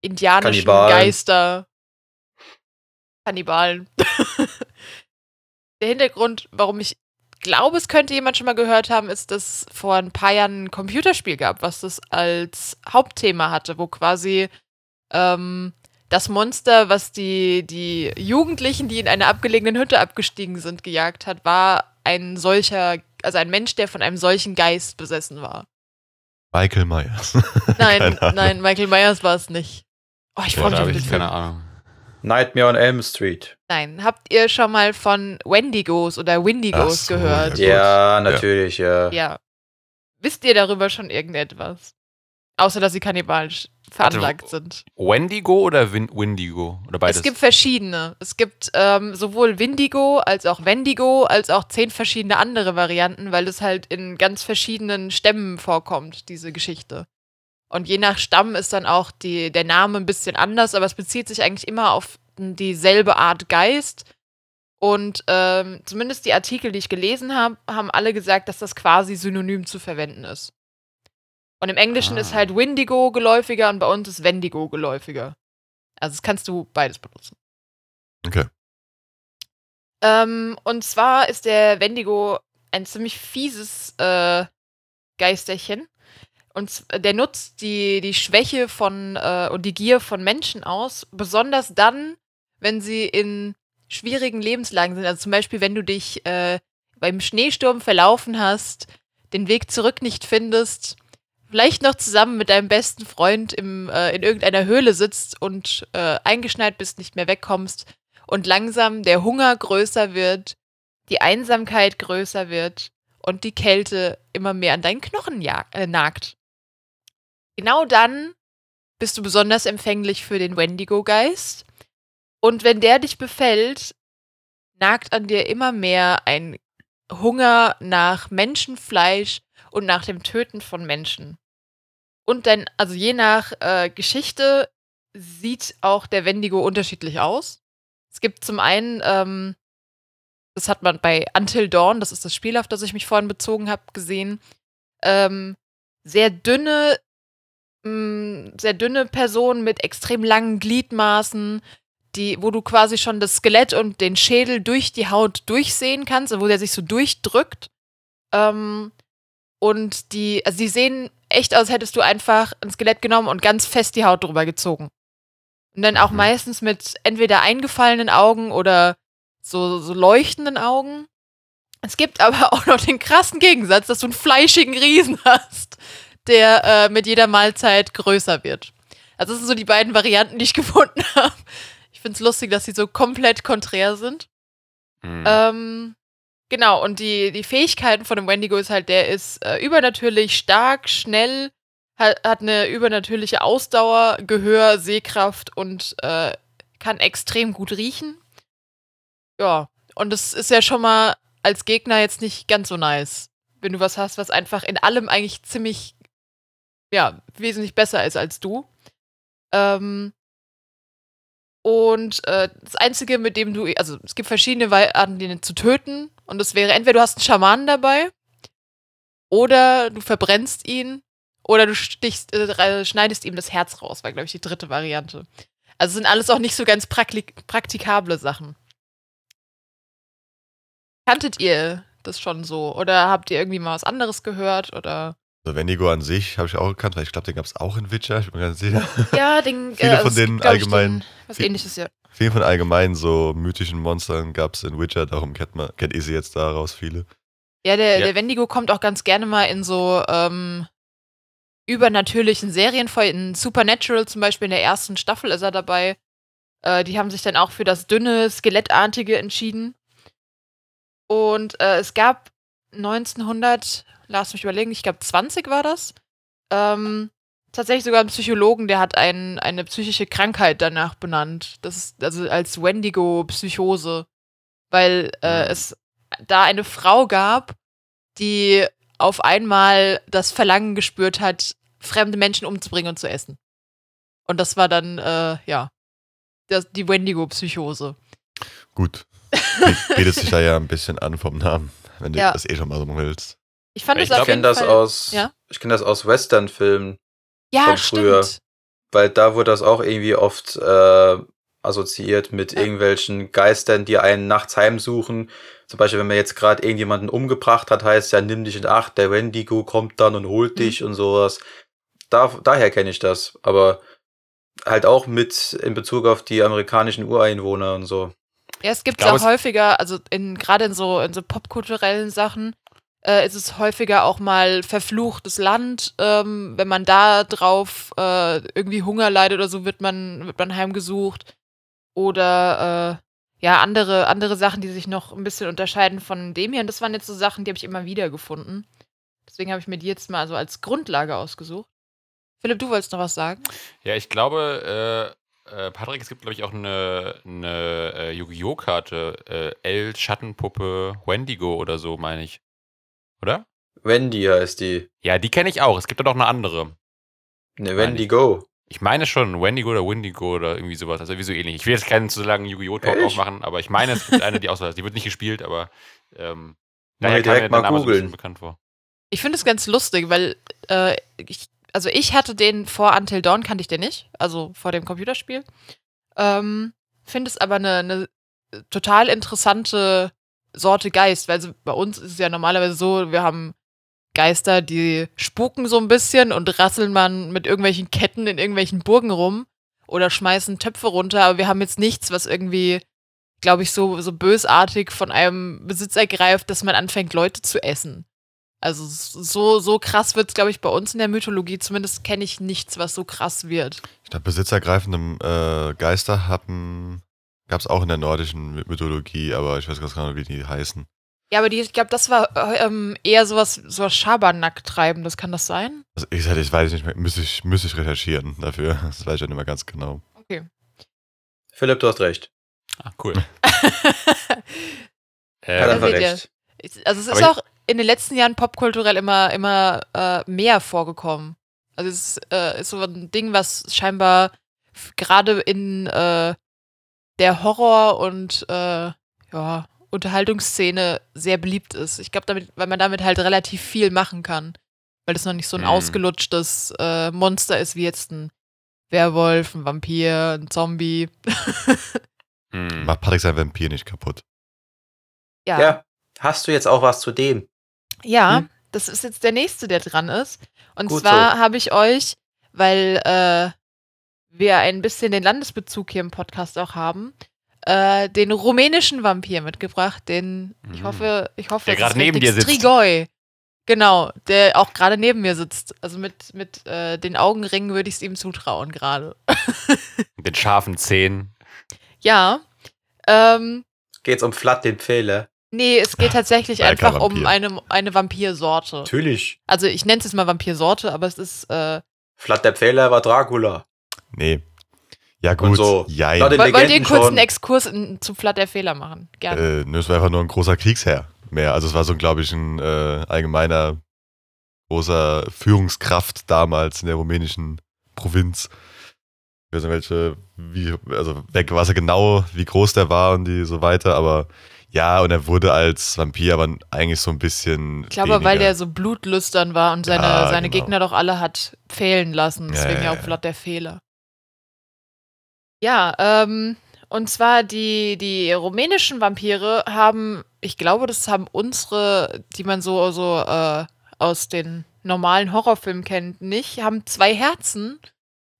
A: indianischen
D: Kannibalen.
A: Geister? Kannibalen. Der Hintergrund, warum ich glaube, es könnte jemand schon mal gehört haben, ist, dass es vor ein paar Jahren ein Computerspiel gab, was das als Hauptthema hatte, wo quasi ähm, das Monster, was die, die Jugendlichen, die in einer abgelegenen Hütte abgestiegen sind, gejagt hat, war ein solcher, also ein Mensch, der von einem solchen Geist besessen war.
B: Michael Myers.
A: Nein, nein, Michael Myers war es nicht. Oh, ich freue mich
C: keine Ahnung.
D: Nightmare on Elm Street.
A: Nein, habt ihr schon mal von Wendigos oder Windigos
B: so,
A: gehört?
B: ja.
D: Ja, natürlich, ja.
A: Ja. Wisst ihr darüber schon irgendetwas? Außer, dass sie kannibalisch veranlagt sind.
C: Wendigo oder Win Windigo? Oder beides?
A: Es gibt verschiedene. Es gibt ähm, sowohl Windigo als auch Wendigo als auch zehn verschiedene andere Varianten, weil es halt in ganz verschiedenen Stämmen vorkommt, diese Geschichte. Und je nach Stamm ist dann auch die, der Name ein bisschen anders, aber es bezieht sich eigentlich immer auf dieselbe Art Geist. Und ähm, zumindest die Artikel, die ich gelesen habe, haben alle gesagt, dass das quasi synonym zu verwenden ist. Und im Englischen
C: Ah.
A: ist halt Windigo geläufiger und bei uns ist Wendigo geläufiger. Also das kannst du beides benutzen.
B: Okay.
A: Ähm, und zwar ist der Wendigo ein ziemlich fieses äh, Geisterchen. Und z- der nutzt die, die Schwäche von äh, und die Gier von Menschen aus, besonders dann, wenn sie in schwierigen Lebenslagen sind. Also zum Beispiel, wenn du dich äh, beim Schneesturm verlaufen hast, den Weg zurück nicht findest, vielleicht noch zusammen mit deinem besten Freund im, äh, in irgendeiner Höhle sitzt und äh, eingeschneit bist, nicht mehr wegkommst und langsam der Hunger größer wird, die Einsamkeit größer wird und die Kälte immer mehr an deinen Knochen äh, nagt. Genau dann bist du besonders empfänglich für den Wendigo-Geist. Und wenn der dich befällt, nagt an dir immer mehr ein Hunger nach Menschenfleisch und nach dem Töten von Menschen. Und dann, also je nach äh, Geschichte sieht auch der Wendigo unterschiedlich aus. Es gibt zum einen, ähm, das hat man bei Until Dawn, das ist das Spiel, auf das ich mich vorhin bezogen habe, gesehen, ähm, sehr dünne, mh, sehr dünne Personen mit extrem langen Gliedmaßen, die, wo du quasi schon das Skelett und den Schädel durch die Haut durchsehen kannst, wo der sich so durchdrückt. Ähm, und die, also die sehen echt aus, als hättest du einfach ein Skelett genommen und ganz fest die Haut drüber gezogen. Und dann auch
B: Mhm.
A: meistens mit entweder eingefallenen Augen oder so, so leuchtenden Augen. Es gibt aber auch noch den krassen Gegensatz, dass du einen fleischigen Riesen hast, der äh, mit jeder Mahlzeit größer wird. Also das sind so die beiden Varianten, die ich gefunden habe. Ich finde es lustig, dass sie so komplett konträr sind.
C: Hm.
A: Ähm, genau, und die, die Fähigkeiten von dem Wendigo ist halt, der ist äh, übernatürlich stark, schnell, hat, hat eine übernatürliche Ausdauer, Gehör, Sehkraft und äh, kann extrem gut riechen. Ja, und das ist ja schon mal als Gegner jetzt nicht ganz so nice. Wenn du was hast, was einfach in allem eigentlich ziemlich, ja, wesentlich besser ist als du. Ähm, und äh, das Einzige, mit dem du, also es gibt verschiedene Arten, den zu töten. Und das wäre entweder du hast einen Schamanen dabei, oder du verbrennst ihn, oder du stichst, äh, schneidest ihm das Herz raus, war, glaube ich, die dritte Variante. Also sind alles auch nicht so ganz praktik praktikable Sachen. Kanntet ihr das schon so? Oder habt ihr irgendwie mal was anderes gehört? Oder.
B: Also Wendigo an sich habe ich auch gekannt, weil ich glaube, den gab es auch in Witcher, ich bin ganz sicher.
A: Ja, den.
B: Viele
A: äh,
B: von
A: es
B: denen
A: gibt, glaub ich,
B: allgemein-
A: Den, was ähnliches, ja.
B: Viele von allgemein so mythischen Monstern gab es in Witcher, darum kennt, man, kennt ihr sie jetzt daraus viele.
A: Ja, der,
C: Ja.
A: der Wendigo kommt auch ganz gerne mal in so ähm, übernatürlichen Serien vor. In Supernatural zum Beispiel in der ersten Staffel ist er dabei. Äh, die haben sich dann auch für das dünne, skelettartige entschieden. Und äh, es gab 1900, lass mich überlegen, ich glaube 20 war das. Ähm, tatsächlich sogar einen Psychologen, der hat ein, eine psychische Krankheit danach benannt. Das ist also als Wendigo-Psychose. Weil äh,
C: Mhm.
A: es da eine Frau gab, die auf einmal das Verlangen gespürt hat, fremde Menschen umzubringen und zu essen. Und das war dann, äh, ja, das, die Wendigo-Psychose.
B: Gut. Biet- Bietet sich da ja ein bisschen an vom Namen, wenn du
A: Ja.
B: das eh schon mal so willst.
A: Ich fand
C: Ich
A: es
C: glaub,
A: auf jeden
D: das
A: Fall.
D: aus,
A: ja?
D: ich kenne das aus Western-Filmen,
A: ja,
D: von
A: stimmt.
D: früher. weil da wurde das auch irgendwie oft äh, assoziiert mit
A: Ja.
D: irgendwelchen Geistern, die einen nachts heimsuchen. Zum Beispiel, wenn man jetzt gerade irgendjemanden umgebracht hat, heißt ja, nimm dich in Acht, der Wendigo kommt dann und holt
A: Mhm.
D: dich und sowas. Da, daher kenne ich das, aber halt auch mit in Bezug auf die amerikanischen Ureinwohner und so.
A: Ja, es gibt
C: glaube,
A: auch
C: es-
A: häufiger, also in gerade in so, in so popkulturellen Sachen, äh, ist es häufiger auch mal verfluchtes Land. Ähm, wenn man da drauf äh, irgendwie Hunger leidet oder so, wird man, wird man heimgesucht. Oder äh, ja, andere, andere Sachen, die sich noch ein bisschen unterscheiden von dem hier. Und das waren jetzt so Sachen, die habe ich immer wieder gefunden. Deswegen habe ich mir die jetzt mal so als Grundlage ausgesucht. Philipp, du wolltest noch was sagen?
C: Ja, ich glaube, äh, äh, Patrick, es gibt, glaube ich, auch eine, eine äh, Yu-Gi-Oh! Karte. L, Schattenpuppe, Wendigo oder so, meine ich. Oder?
D: Wendy heißt die.
C: Ja, die kenne ich auch. Es gibt da noch eine andere.
D: Ne, Wendigo.
C: Ich meine schon, Wendigo oder Windigo oder irgendwie sowas. Also irgendwie so ähnlich. Ich will jetzt keinen zu langen Yu-Gi-Oh! Talk
D: Ehrlich?
C: aufmachen, aber ich meine, es gibt eine, die auch so heißt. Die wird nicht gespielt, aber ähm, daher kam
D: direkt
C: mir
D: mal
C: der Name so ein bisschen
D: googeln.
C: bekannt vor.
A: Ich finde es ganz lustig, weil äh, ich, also ich hatte den vor Until Dawn, kannte ich den nicht, also vor dem Computerspiel. Ähm, finde es aber eine, eine total interessante Sorte Geist, weil bei uns ist es ja normalerweise so, wir haben Geister, die spuken so ein bisschen und rasseln man mit irgendwelchen Ketten in irgendwelchen Burgen rum oder schmeißen Töpfe runter, aber wir haben jetzt nichts, was irgendwie, glaube ich, so, so bösartig von einem Besitz ergreift, dass man anfängt, Leute zu essen. Also so, so krass wird es, glaube ich, bei uns in der Mythologie. Zumindest kenne ich nichts, was so krass wird.
B: Ich glaube, besitzergreifende äh, Geister haben. Gab es auch in der nordischen My- Mythologie, aber ich weiß ganz genau, wie die heißen.
A: Ja, aber die, ich glaube, das war äh, ähm, eher sowas, sowas Schabernack-Treibendes. Kann das sein?
B: Also ich, ich weiß nicht mehr, müsste ich, müsste ich recherchieren dafür. Das weiß ich ja nicht mehr ganz genau.
A: Okay.
D: Philipp, du hast recht.
C: Ah, cool.
D: Hat
C: äh,
A: Ja,
D: einfach
A: seht ihr.
D: recht.
A: Ich- also es
C: Aber
A: ist
C: ich-
A: auch in den letzten Jahren popkulturell immer, immer äh, mehr vorgekommen. Also es ist, äh, ist so ein Ding, was scheinbar gerade in äh, der Horror- und äh, ja, Unterhaltungsszene sehr beliebt ist. Ich glaube, damit, weil man damit halt relativ viel machen kann. Weil das noch nicht so ein
C: Mhm.
A: ausgelutschtes äh, Monster ist wie jetzt ein Werwolf, ein Vampir, ein Zombie.
C: hm.
B: Macht Patrick sein Vampir nicht kaputt.
A: ja.
D: Ja. Hast du jetzt auch was zu dem?
A: Ja,
D: Hm?
A: das ist jetzt der nächste, der dran ist. Und
D: Gut
A: zwar
D: so.
A: habe ich euch, weil äh, wir ein bisschen den Landesbezug hier im Podcast auch haben, äh, den rumänischen Vampir mitgebracht, den ich
C: Mhm.
A: hoffe, ich hoffe,
C: Der gerade neben dir sitzt.
A: Strigoi. Genau, der auch gerade neben mir sitzt. Also mit, mit äh, den Augenringen würde ich es ihm zutrauen gerade.
C: Mit den scharfen Zähnen.
A: Ja. Ähm,
D: Geht's um Flat den Pfähler?
A: nee, es geht tatsächlich einfach um
B: Vampir.
A: eine, eine Vampirsorte.
D: Natürlich.
A: Also ich nenne es jetzt mal Vampirsorte, aber es ist äh,
D: Flat der Pfähler war Dracula.
B: Nee. Ja, gut.
D: so.
B: Jein.
D: Laut den
A: Woll- Wollt ihr kurz
D: schon.
A: einen Exkurs in, zu Flat der Fehler machen? Gerne.
B: Äh, nö, es war einfach nur ein großer Kriegsherr mehr. Also es war so, glaube ich, ein äh, allgemeiner großer Führungskraft damals in der rumänischen Provinz. Ich weiß nicht, welche, wie, also weg weiß er genau, wie groß der war und die so weiter, aber ja, und er wurde als Vampir aber eigentlich so ein bisschen.
A: ich glaube, weil
B: weniger.
A: der so blutlüstern war und seine,
B: Ja,
A: seine
B: genau.
A: Gegner doch alle hat fehlen lassen. Deswegen
B: ja,
A: ja auch
B: ja.
A: Flat der Fehler. Ja, ähm, und zwar die, die rumänischen Vampire haben, ich glaube, das haben unsere, die man so, so äh, aus den normalen Horrorfilmen kennt, nicht, haben zwei Herzen,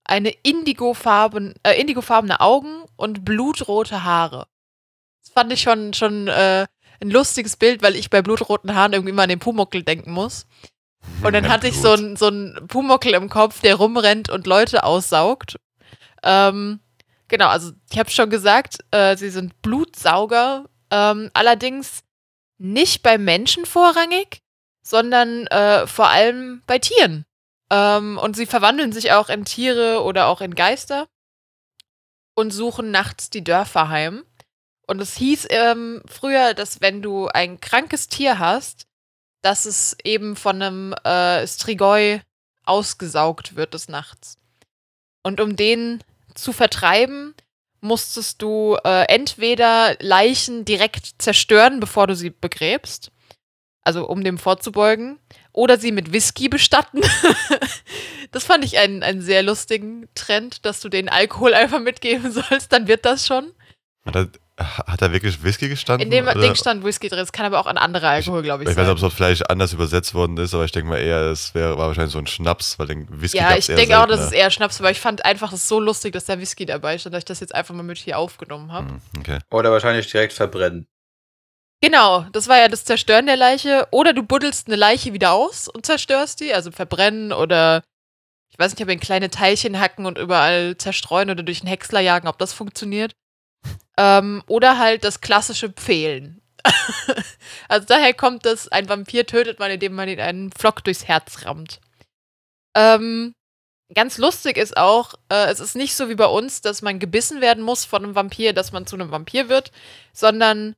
A: eine indigofarben, äh, indigofarbene Augen und blutrote Haare. Das fand ich schon, schon äh, ein lustiges Bild, weil ich bei blutroten Haaren irgendwie immer an den Pumuckel denken muss. Und dann hatte ich so einen so einen Pumuckel im Kopf, der rumrennt und Leute aussaugt. Ähm, genau, also ich habe schon gesagt, äh, sie sind Blutsauger, ähm, allerdings nicht bei Menschen vorrangig, sondern äh, vor allem bei Tieren. Ähm, und sie verwandeln sich auch in Tiere oder auch in Geister und suchen nachts die Dörfer heim. Und es hieß ähm, früher, dass wenn du ein krankes Tier hast, dass es eben von einem äh, Strigoi ausgesaugt wird des Nachts. Und um den zu vertreiben, musstest du äh, entweder Leichen direkt zerstören, bevor du sie begräbst, also um dem vorzubeugen, oder sie mit Whisky bestatten. das fand ich einen, einen sehr lustigen Trend, dass du den Alkohol einfach mitgeben sollst, dann wird das schon.
B: Hat er wirklich Whisky gestanden?
A: In dem
B: oder?
A: Ding stand Whisky drin. Es kann aber auch ein anderer Alkohol, glaube ich,
B: Ich weiß
A: sein.
B: nicht, ob es vielleicht anders übersetzt worden ist, aber ich denke mal eher, es wäre, war wahrscheinlich so ein Schnaps, weil den Whisky
A: ja, ich denke auch, dass es
B: seltener.
A: eher Schnaps war. Ich fand einfach das so lustig, dass da Whisky dabei stand, dass ich das jetzt einfach mal mit hier aufgenommen habe.
B: Hm, Okay.
D: Oder wahrscheinlich direkt verbrennen.
A: Genau, das war ja das Zerstören der Leiche. Oder du buddelst eine Leiche wieder aus und zerstörst die, also verbrennen oder ich weiß nicht, ob in kleine Teilchen hacken und überall zerstreuen oder durch einen Häcksler jagen, ob das funktioniert. Ähm, oder halt das klassische Pfählen. also daher kommt das, ein Vampir tötet man, indem man ihn einen Pflock durchs Herz rammt. Ähm, ganz lustig ist auch, äh, es ist nicht so wie bei uns, dass man gebissen werden muss von einem Vampir, dass man zu einem Vampir wird, sondern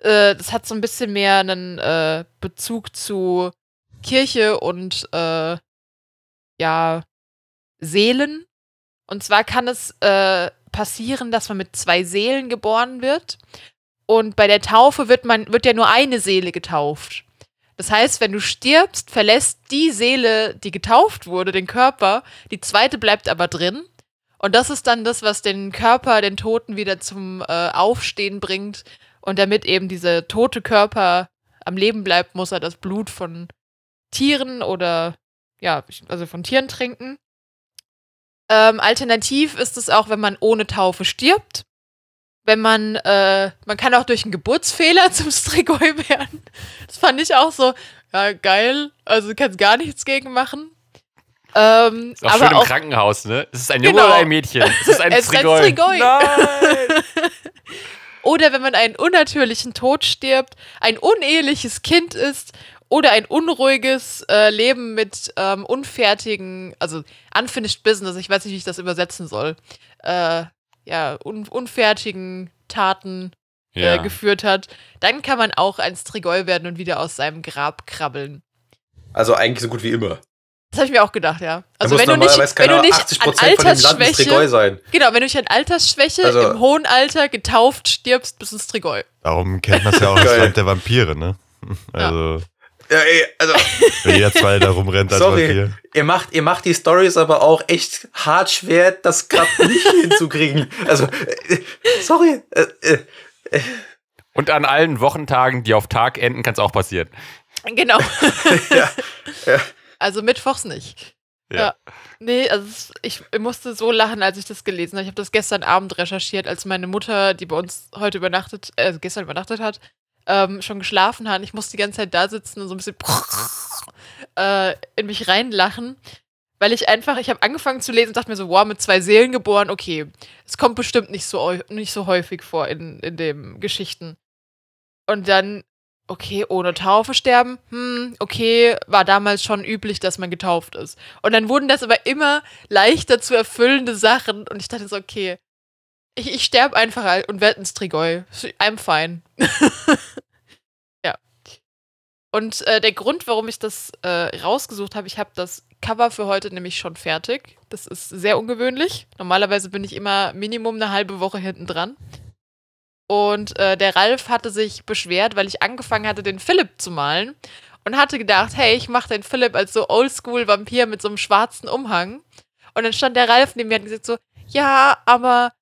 A: äh, das hat so ein bisschen mehr einen äh, Bezug zu Kirche und äh, ja, Seelen. Und zwar kann es äh, passieren, dass man mit zwei Seelen geboren wird. Und bei der Taufe wird man, wird ja nur eine Seele getauft. Das heißt, wenn du stirbst, verlässt die Seele, die getauft wurde, den Körper, die zweite bleibt aber drin. Und das ist dann das, was den Körper, den Toten wieder zum äh, Aufstehen bringt. Und damit eben dieser tote Körper am Leben bleibt, muss er das Blut von Tieren oder ja, also von Tieren trinken. Ähm, alternativ ist es auch, wenn man ohne Taufe stirbt. Wenn man, äh, man kann auch durch einen Geburtsfehler zum Strigoi werden. Das fand ich auch so, ja, geil. Also du kannst gar nichts gegen machen. Ähm,
C: Ist auch
A: aber
C: schön im
A: auch,
C: Krankenhaus, ne? Es ist ein Junge
A: Genau.
C: oder ein Mädchen? Es ist ein
A: Es ist ein
C: Strigoi.
A: Strigoi.
C: Nein!
A: Oder wenn man einen unnatürlichen Tod stirbt, ein uneheliches Kind ist oder ein unruhiges äh, Leben mit ähm, unfertigen, also unfinished business, ich weiß nicht, wie ich das übersetzen soll, äh, ja, un unfertigen Taten äh,
C: Ja.
A: geführt hat, dann kann man auch ein Strigoi werden und wieder aus seinem Grab krabbeln.
D: Also eigentlich so gut wie immer.
A: Das habe ich mir auch gedacht, ja. Also wenn du nicht, wenn du nicht an
D: 80% von dem Land ein Strigoi
A: Altersschwäche,
D: sein.
A: genau, wenn du nicht an Altersschwäche
D: Also-
A: im hohen Alter getauft stirbst, bist du ein Strigoi.
B: Darum kennt man es ja auch als. Land der Vampire, ne? Also,
D: Ja, ey, also,
B: wenn jeder zwei da rumrennt als
D: Sorry.
B: Vampir.
D: ihr macht, ihr macht die Stories aber auch echt hart schwer, das gerade nicht hinzukriegen. Also, äh, sorry. Äh, äh,
C: Und an allen Wochentagen, die auf Tag enden, kann es auch passieren.
A: Genau.
D: ja, ja.
A: Also mittwochs nicht. Ja. Nee, also ich musste so lachen, als ich das gelesen habe. Ich habe das gestern Abend recherchiert, als meine Mutter, die bei uns heute übernachtet, äh, gestern übernachtet hat, ähm, schon geschlafen hat. Ich musste die ganze Zeit da sitzen und so ein bisschen äh, in mich reinlachen, weil ich einfach, ich habe angefangen zu lesen und dachte mir so, wow, mit zwei Seelen geboren, okay, es kommt bestimmt nicht so, nicht so häufig vor in, in den Geschichten. Und dann, okay, ohne Taufe sterben, hm, okay, war damals schon üblich, dass man getauft ist. Und dann wurden das aber immer leichter zu erfüllende Sachen und ich dachte so, okay, ich, ich sterbe einfach und werde ein Strigoi. I'm fine. ja. Und äh, der Grund, warum ich das äh, rausgesucht habe, ich habe das Cover für heute nämlich schon fertig. Das ist sehr ungewöhnlich. Normalerweise bin ich immer Minimum eine halbe Woche hinten dran. Und äh, der Ralf hatte sich beschwert, weil ich angefangen hatte, den Philipp zu malen. Und hatte gedacht, hey, ich mache den Philipp als so Oldschool-Vampir mit so einem schwarzen Umhang. Und dann stand der Ralf neben mir und hat gesagt so, ja, aber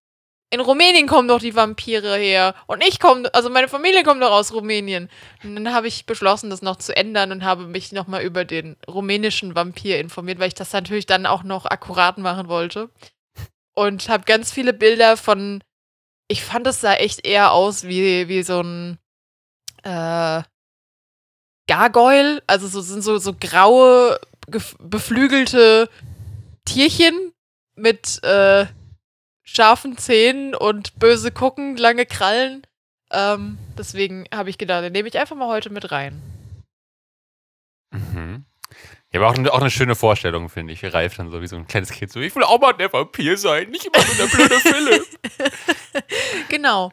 A: in Rumänien kommen doch die Vampire her. Und ich komme, also meine Familie kommt doch aus Rumänien. Und dann habe ich beschlossen, das noch zu ändern und habe mich nochmal über den rumänischen Vampir informiert, weil ich das natürlich dann auch noch akkurat machen wollte. Und habe ganz viele Bilder von, ich fand, es sah echt eher aus wie, wie so ein äh, Gargoyle. Also so sind so, so graue, beflügelte Tierchen mit äh, scharfen Zähnen und böse gucken, lange Krallen. Ähm, deswegen habe ich gedacht, den nehme ich einfach mal heute mit rein.
C: Mhm. Ja, aber auch, eine- auch eine schöne Vorstellung, finde ich. Ralf dann so wie so ein kleines Kind so, ich will auch mal der Vampir sein, nicht immer nur der blöde Philipp.
A: genau.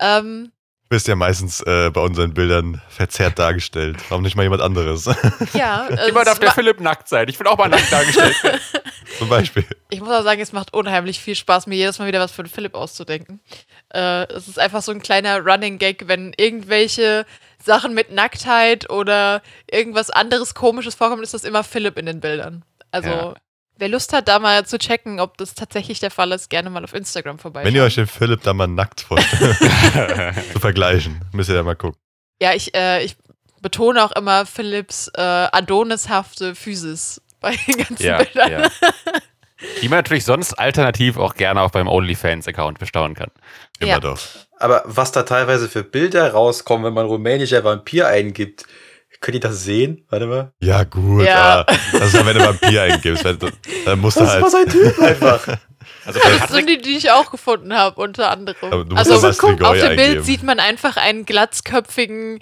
A: Ähm,
B: bist ja meistens äh, bei unseren Bildern verzerrt dargestellt. Warum nicht mal jemand anderes?
A: Ja, äh,
C: Immer
A: es
C: darf der Philipp nackt sein. Ich will auch mal nackt dargestellt werden.
B: Zum Beispiel.
A: Ich muss auch sagen, es macht unheimlich viel Spaß, mir jedes Mal wieder was für den Philipp auszudenken. Äh, es ist einfach so ein kleiner Running Gag, wenn irgendwelche Sachen mit Nacktheit oder irgendwas anderes Komisches vorkommen, ist das immer Philipp in den Bildern. Also,
C: Ja.
A: Wer Lust hat, da mal zu checken, ob das tatsächlich der Fall ist, gerne mal auf Instagram vorbei.
B: Wenn ihr euch den Philipp da mal nackt vorstellt, zu vergleichen, müsst ihr da mal gucken.
A: Ja, ich, äh, ich betone auch immer Philipps äh, adonishafte Physis bei den ganzen
C: ja,
A: Bildern.
C: ja. Die man natürlich sonst alternativ auch gerne auch beim OnlyFans-Account bestaunen kann.
B: Immer
A: Ja.
B: doch.
D: Aber was da teilweise für Bilder rauskommen, wenn man rumänischer Vampir eingibt, könnt ihr das sehen? Warte mal.
B: Ja, gut.
A: Ja.
B: aber Das ist wenn du Vampir eingibst. Wenn, du- dann musst du
D: Das
B: halt.
D: war sein Typ einfach.
C: Also
A: Das sind die, die ich auch gefunden habe, unter anderem.
B: Aber du musst
A: also
B: Strigoi
A: auf dem
B: eingeben.
A: Bild sieht man einfach einen glatzköpfigen,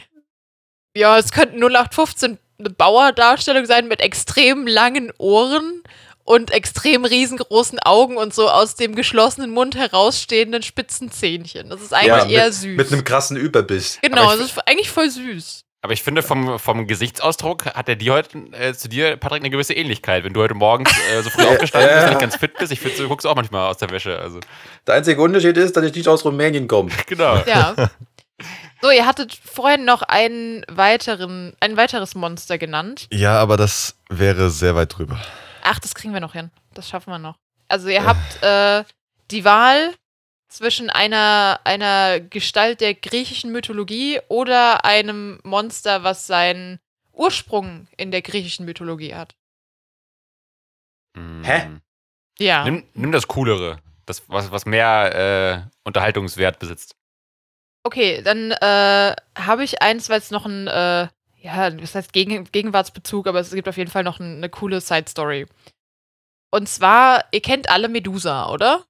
A: ja, es könnte 0815 eine Bauerdarstellung sein mit extrem langen Ohren und extrem riesengroßen Augen und so aus dem geschlossenen Mund herausstehenden spitzen Zähnchen. Das ist eigentlich
D: Ja,
A: eher
D: mit,
A: süß.
D: Mit einem krassen Überbiss.
A: genau, das ist eigentlich voll süß.
C: Aber ich finde, vom, vom Gesichtsausdruck hat er die heute äh, zu dir, Patrick, eine gewisse Ähnlichkeit. Wenn du heute morgens äh, so früh aufgestanden bist und nicht ganz fit bist, ich finde, du guckst auch manchmal aus der Wäsche. Also,
D: Der einzige Unterschied ist, dass ich nicht aus Rumänien komme.
C: genau.
A: Ja. So, ihr hattet vorhin noch einen weiteren, ein weiteres Monster genannt.
B: Ja, aber das wäre sehr weit drüber.
A: Ach, das kriegen wir noch hin. Das schaffen wir noch. Also ihr habt äh, die Wahl zwischen einer, einer Gestalt der griechischen Mythologie oder einem Monster, was seinen Ursprung in der griechischen Mythologie hat.
C: Mm.
D: Hä?
A: Ja.
C: Nimm, nimm das Coolere. Das, was, was mehr äh, Unterhaltungswert besitzt.
A: Okay, dann äh, habe ich eins, weil es noch ein, äh, ja, das heißt Gegen Gegenwartsbezug, aber es gibt auf jeden Fall noch ein, eine coole Side-Story. Und zwar, ihr kennt alle Medusa, oder?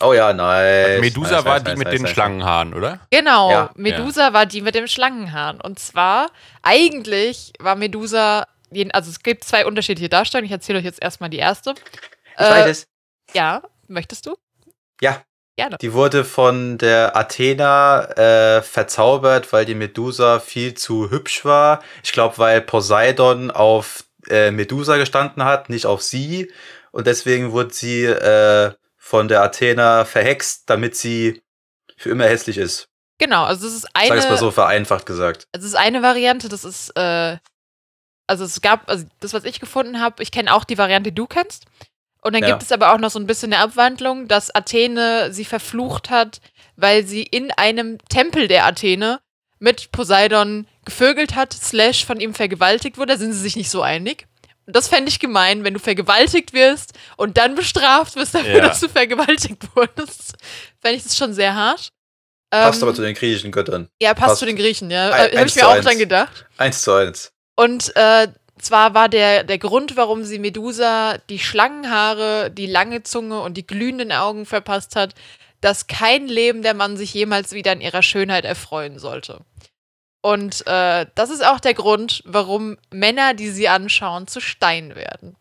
D: Oh ja, nice.
C: Medusa
D: nice,
C: war
D: nice,
C: die
D: nice,
C: mit
D: nice,
C: den
D: nice.
C: Schlangenhaaren, oder?
A: Genau,
D: Ja.
A: Medusa war die mit dem Schlangenhahn. Und zwar, eigentlich war Medusa, also es gibt zwei unterschiedliche Darstellungen. Ich erzähle euch jetzt erstmal die erste.
D: Ich weiß es.
A: Ja, möchtest du?
D: Ja.
A: Gerne.
D: Die wurde von der Athena äh, verzaubert, weil die Medusa viel zu hübsch war. Ich glaube, weil Poseidon auf äh, Medusa gestanden hat, nicht auf sie. Und deswegen wurde sie äh, von der Athena verhext, damit sie für immer hässlich ist.
A: Genau, also das ist
D: Ich sag es mal
A: eine,
D: so vereinfacht gesagt.
A: es ist eine Variante, das ist, äh, also es gab, also das, was ich gefunden habe, ich kenne auch die Variante, die du kennst. Und dann
D: Ja.
A: gibt es aber auch noch so ein bisschen eine Abwandlung, dass Athene sie verflucht hat, weil sie in einem Tempel der Athene mit Poseidon gevögelt hat, slash von ihm vergewaltigt wurde. Da sind sie sich nicht so einig. Und das fände ich gemein, wenn du vergewaltigt wirst und dann bestraft wirst dafür,
C: Ja.
A: dass du vergewaltigt wurdest. Fände ich das schon sehr hart.
D: Passt
A: Ähm,
D: aber zu den griechischen Göttern.
A: ja, passt,
D: passt.
A: zu den Griechen, ja. Habe ich mir auch
D: eins.
A: dran gedacht.
D: Eins zu eins.
A: Und äh, zwar war der, der Grund, warum sie Medusa die Schlangenhaare, die lange Zunge und die glühenden Augen verpasst hat, dass kein lebender Mann sich jemals wieder an ihrer Schönheit erfreuen sollte. Und äh, das ist auch der Grund, warum Männer, die sie anschauen, zu Stein werden.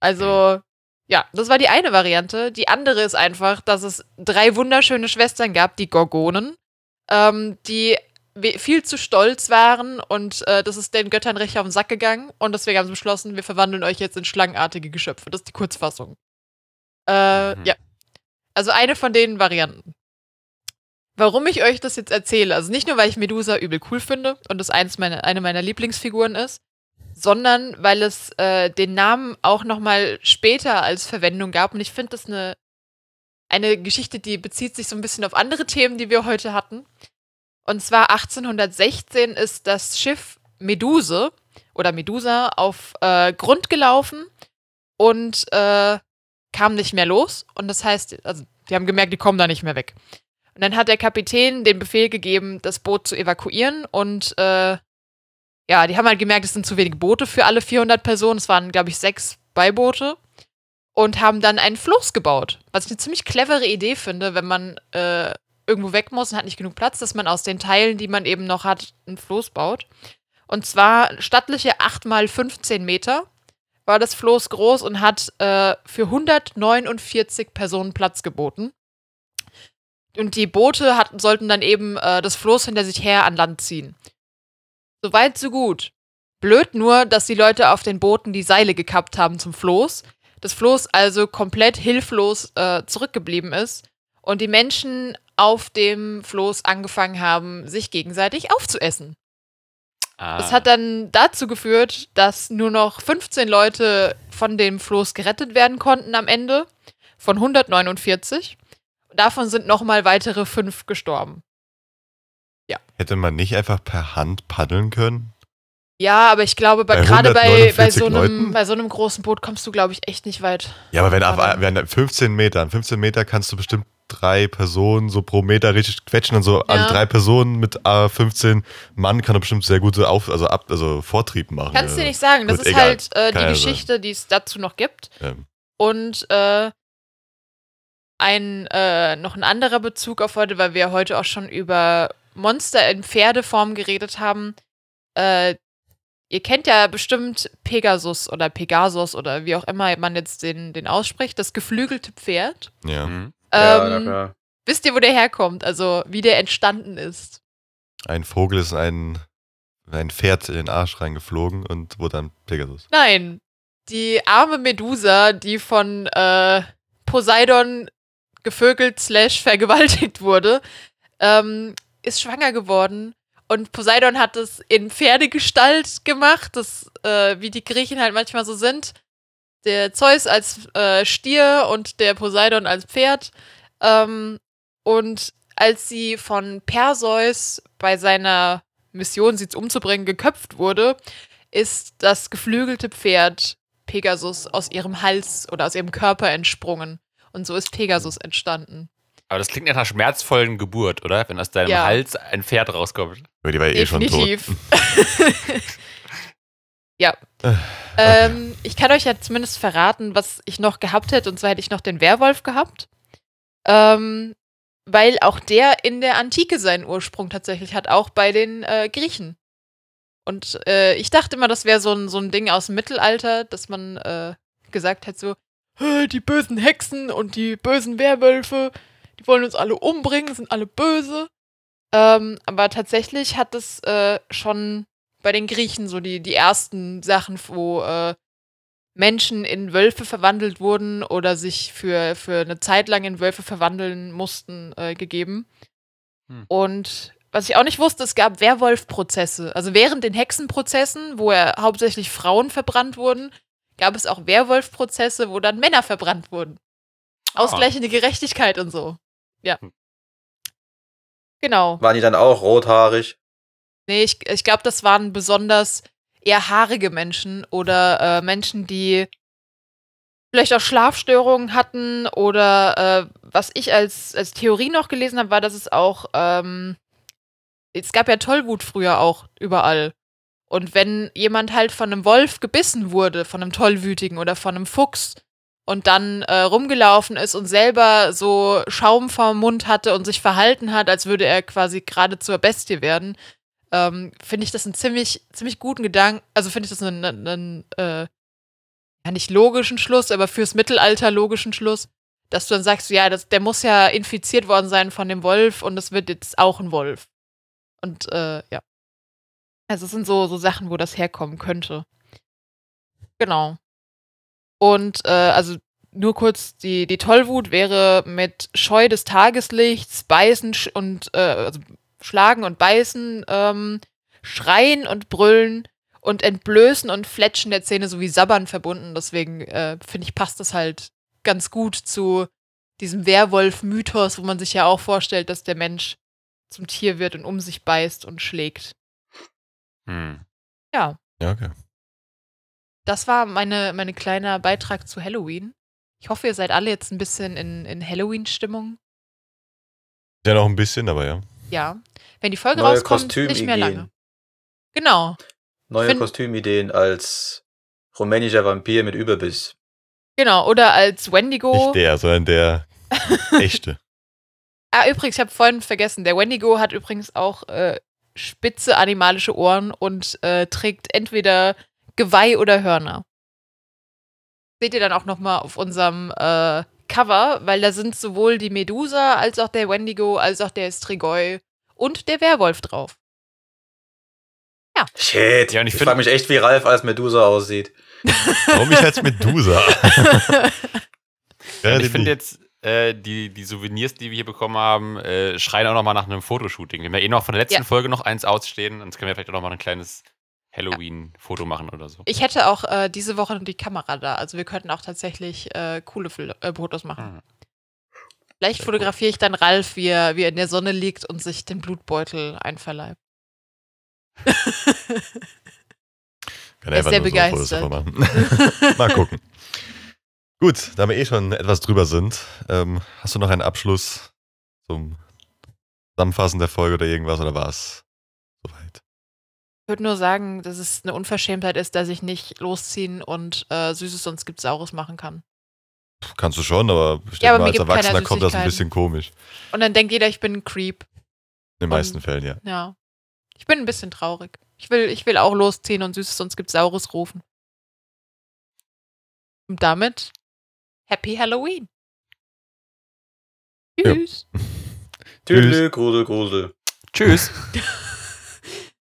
A: Also, ja, das war die eine Variante. Die andere ist einfach, dass es drei wunderschöne Schwestern gab, die Gorgonen, ähm, die viel zu stolz waren und äh, das ist den Göttern recht auf den Sack gegangen und deswegen haben sie beschlossen, wir verwandeln euch jetzt in schlangenartige Geschöpfe. Das ist die Kurzfassung. Äh,
C: Mhm.
A: ja. Also eine von den Varianten. Warum ich euch das jetzt erzähle, also nicht nur, weil ich Medusa übel cool finde und das eins meine, eine meiner Lieblingsfiguren ist, sondern weil es äh, den Namen auch noch mal später als Verwendung gab und ich finde das eine eine Geschichte, die bezieht sich so ein bisschen auf andere Themen, die wir heute hatten. Und zwar 1816 ist das Schiff Meduse oder Medusa auf äh, Grund gelaufen und äh, kam nicht mehr los. Und das heißt, also die haben gemerkt, die kommen da nicht mehr weg. Und dann hat der Kapitän den Befehl gegeben, das Boot zu evakuieren. Und äh, ja, die haben halt gemerkt, es sind zu wenige Boote für alle 400 Personen. Es waren, glaube ich, sechs Beiboote. Und haben dann einen Floß gebaut. Was ich eine ziemlich clevere Idee finde, wenn man äh, irgendwo weg muss und hat nicht genug Platz, dass man aus den Teilen, die man eben noch hat, einen Floß baut. Und zwar stattliche 8 mal 15 Meter war das Floß groß und hat äh, für 149 Personen Platz geboten. Und die Boote hatten, sollten dann eben äh, das Floß hinter sich her an Land ziehen. Soweit, so gut. Blöd nur, dass die Leute auf den Booten die Seile gekappt haben zum Floß. Das Floß also komplett hilflos äh, zurückgeblieben ist und die Menschen auf dem Floß angefangen haben, sich gegenseitig aufzuessen.
C: Ah.
A: Das hat dann dazu geführt, dass nur noch 15 Leute von dem Floß gerettet werden konnten am Ende von 149. Davon sind nochmal weitere fünf gestorben.
B: Hätte man nicht einfach per Hand paddeln können?
A: Ja, aber ich glaube, bei, gerade bei, bei,
B: 149
A: so einem, bei so einem großen Boot kommst du, glaube ich, echt nicht weit.
B: Ja, aber wenn ab wenn 15 Metern, 15 Meter kannst du bestimmt drei Personen so pro Meter richtig quetschen und so an
A: Ja.
B: drei Personen mit äh, 15 Mann kann er bestimmt sehr gute Auf also ab also Vortrieb machen.
A: Kannst
B: ja.
A: dir nicht sagen. Das
B: Gut,
A: ist
B: egal.
A: halt äh, die
B: ja
A: Geschichte, die es dazu noch gibt.
B: Ähm,
A: Und äh, ein äh, noch ein anderer Bezug auf heute, weil wir heute auch schon über Monster in Pferdeform geredet haben. Äh, ihr kennt ja bestimmt Pegasus oder Pegasus oder wie auch immer man jetzt den, den ausspricht, das geflügelte Pferd.
B: ja.
C: Mhm.
D: Ja,
A: Ähm,
D: klar.
A: wisst ihr, wo der herkommt? Also wie der entstanden ist?
B: Ein Vogel ist ein ein Pferd in den Arsch reingeflogen und wurde dann Pegasus.
A: Nein, die arme Medusa, die von äh, Poseidon gevögelt slash vergewaltigt wurde, ähm, ist schwanger geworden. Und Poseidon hat es in Pferdegestalt gemacht, das, äh, wie die Griechen halt manchmal so sind. Der Zeus als äh, Stier und der Poseidon als Pferd. Ähm, und als sie von Perseus bei seiner Mission, sie umzubringen, geköpft wurde, ist das geflügelte Pferd Pegasus aus ihrem Hals oder aus ihrem Körper entsprungen. Und so ist Pegasus entstanden.
C: Aber das klingt nach einer schmerzvollen Geburt, oder? Wenn aus deinem
A: Ja.
C: Hals ein Pferd rauskommt.
B: Aber die war eh schon tot.
A: Ja.
B: Äh,
A: Ähm, ich kann euch ja zumindest verraten, was ich noch gehabt hätte. Und zwar hätte ich noch den Werwolf gehabt. Ähm, weil auch der in der Antike seinen Ursprung tatsächlich hat, auch bei den äh, Griechen. Und äh, ich dachte immer, das wäre so ein, so ein Ding aus dem Mittelalter, dass man äh, gesagt hat, so, "Hä, die bösen Hexen und die bösen Werwölfe, die wollen uns alle umbringen, sind alle böse. Ähm, aber tatsächlich hat es äh, schon bei den Griechen so die, die ersten Sachen, wo äh, Menschen in Wölfe verwandelt wurden oder sich für, für eine Zeit lang in Wölfe verwandeln mussten, äh, gegeben.
C: Hm.
A: Und was ich auch nicht wusste, es gab Werwolf-Prozesse. Also während den Hexenprozessen, wo ja hauptsächlich Frauen verbrannt wurden, gab es auch Werwolf-Prozesse, wo dann Männer verbrannt wurden. Ausgleichende Gerechtigkeit und so. Ja.
C: Hm.
A: Genau.
D: Waren die dann auch rothaarig?
A: Nee, ich, ich glaube, das waren besonders eher haarige Menschen oder äh, Menschen, die vielleicht auch Schlafstörungen hatten oder äh, was ich als, als Theorie noch gelesen habe, war, dass es auch, ähm, es gab ja Tollwut früher auch überall. Und wenn jemand halt von einem Wolf gebissen wurde, von einem Tollwütigen oder von einem Fuchs und dann äh, rumgelaufen ist und selber so Schaum vorm Mund hatte und sich verhalten hat, als würde er quasi gerade zur Bestie werden, ähm, finde ich das einen ziemlich, ziemlich guten Gedanken. Also finde ich das einen, einen, einen äh, ja nicht logischen Schluss, aber fürs Mittelalter logischen Schluss, dass du dann sagst, ja, das, der muss ja infiziert worden sein von dem Wolf und das wird jetzt auch ein Wolf. Und äh, ja. Also es sind so, so Sachen, wo das herkommen könnte. Genau. Und äh, also nur kurz, die, die Tollwut wäre mit Scheu des Tageslichts, Beißen und äh, also Schlagen und Beißen, ähm, Schreien und Brüllen und Entblößen und Fletschen der Zähne sowie Sabbern verbunden. Deswegen äh, finde ich, passt das halt ganz gut zu diesem Werwolf-Mythos, wo man sich ja auch vorstellt, dass der Mensch zum Tier wird und um sich beißt und schlägt.
C: Hm.
A: Ja,
B: Ja, okay.
A: das war meine, meine kleiner Beitrag zu Halloween. Ich hoffe, ihr seid alle jetzt ein bisschen in, in Halloween-Stimmung.
B: Ja, noch ein bisschen, aber ja.
A: Ja. Wenn die Folge
D: Neue
A: rauskommt, nicht mehr lange. Genau.
D: Neue
A: Find-
D: Kostümideen als rumänischer Vampir mit Überbiss.
A: Genau. Oder als Wendigo.
B: Nicht der, sondern der echte.
A: Ah, übrigens, ich habe vorhin vergessen, der Wendigo hat übrigens auch äh, spitze animalische Ohren und äh, trägt entweder Geweih oder Hörner. Seht ihr dann auch noch mal auf unserem äh, Cover, weil da sind sowohl die Medusa als auch der Wendigo, als auch der Strigoi und der Werwolf drauf.
D: Shit.
C: Ja, und ich
D: ich
C: find-
D: frage mich echt, wie Ralf als Medusa aussieht.
B: Warum ich als Medusa? ja,
C: ich finde jetzt, äh, die, die Souvenirs, die wir hier bekommen haben, äh, schreien auch nochmal nach einem Fotoshooting. Wir haben ja eh noch von der letzten
A: Ja.
C: Folge noch eins ausstehen, sonst können wir vielleicht auch nochmal ein kleines Halloween-Foto machen oder so.
A: Ich hätte auch äh, diese Woche die Kamera da, also wir könnten auch tatsächlich äh, coole Fil äh, Fotos machen.
C: Hm.
A: Vielleicht
C: Sehr
A: fotografiere ich dann Ralf, wie er, wie er in der Sonne liegt und sich den Blutbeutel einverleibt.
B: Kann
A: Er ist sehr
B: so
A: begeistert.
B: machen. Mal gucken. Gut, da wir eh schon etwas drüber sind, ähm, hast du noch einen Abschluss zum Zusammenfassen der Folge oder irgendwas oder war es soweit?
A: Ich würde nur sagen, dass es eine Unverschämtheit ist, dass ich nicht losziehen und äh, Süßes und Skips Saures machen kann.
B: Kannst du schon, aber ich
A: Ja,
B: denke mal, als
A: gibt
B: Erwachsener kommt das ein bisschen komisch.
A: Und dann denkt jeder, ich bin ein Creep.
B: In den meisten
A: Und-
B: Fällen, ja.
A: Ja. Ich bin ein bisschen traurig. Ich will, ich will auch losziehen und Süßes und Skips Saures rufen. Und damit Happy Halloween.
B: Ja.
A: Tschüss.
D: Tüdelü, Grudel, Grudel.
C: Tschüss.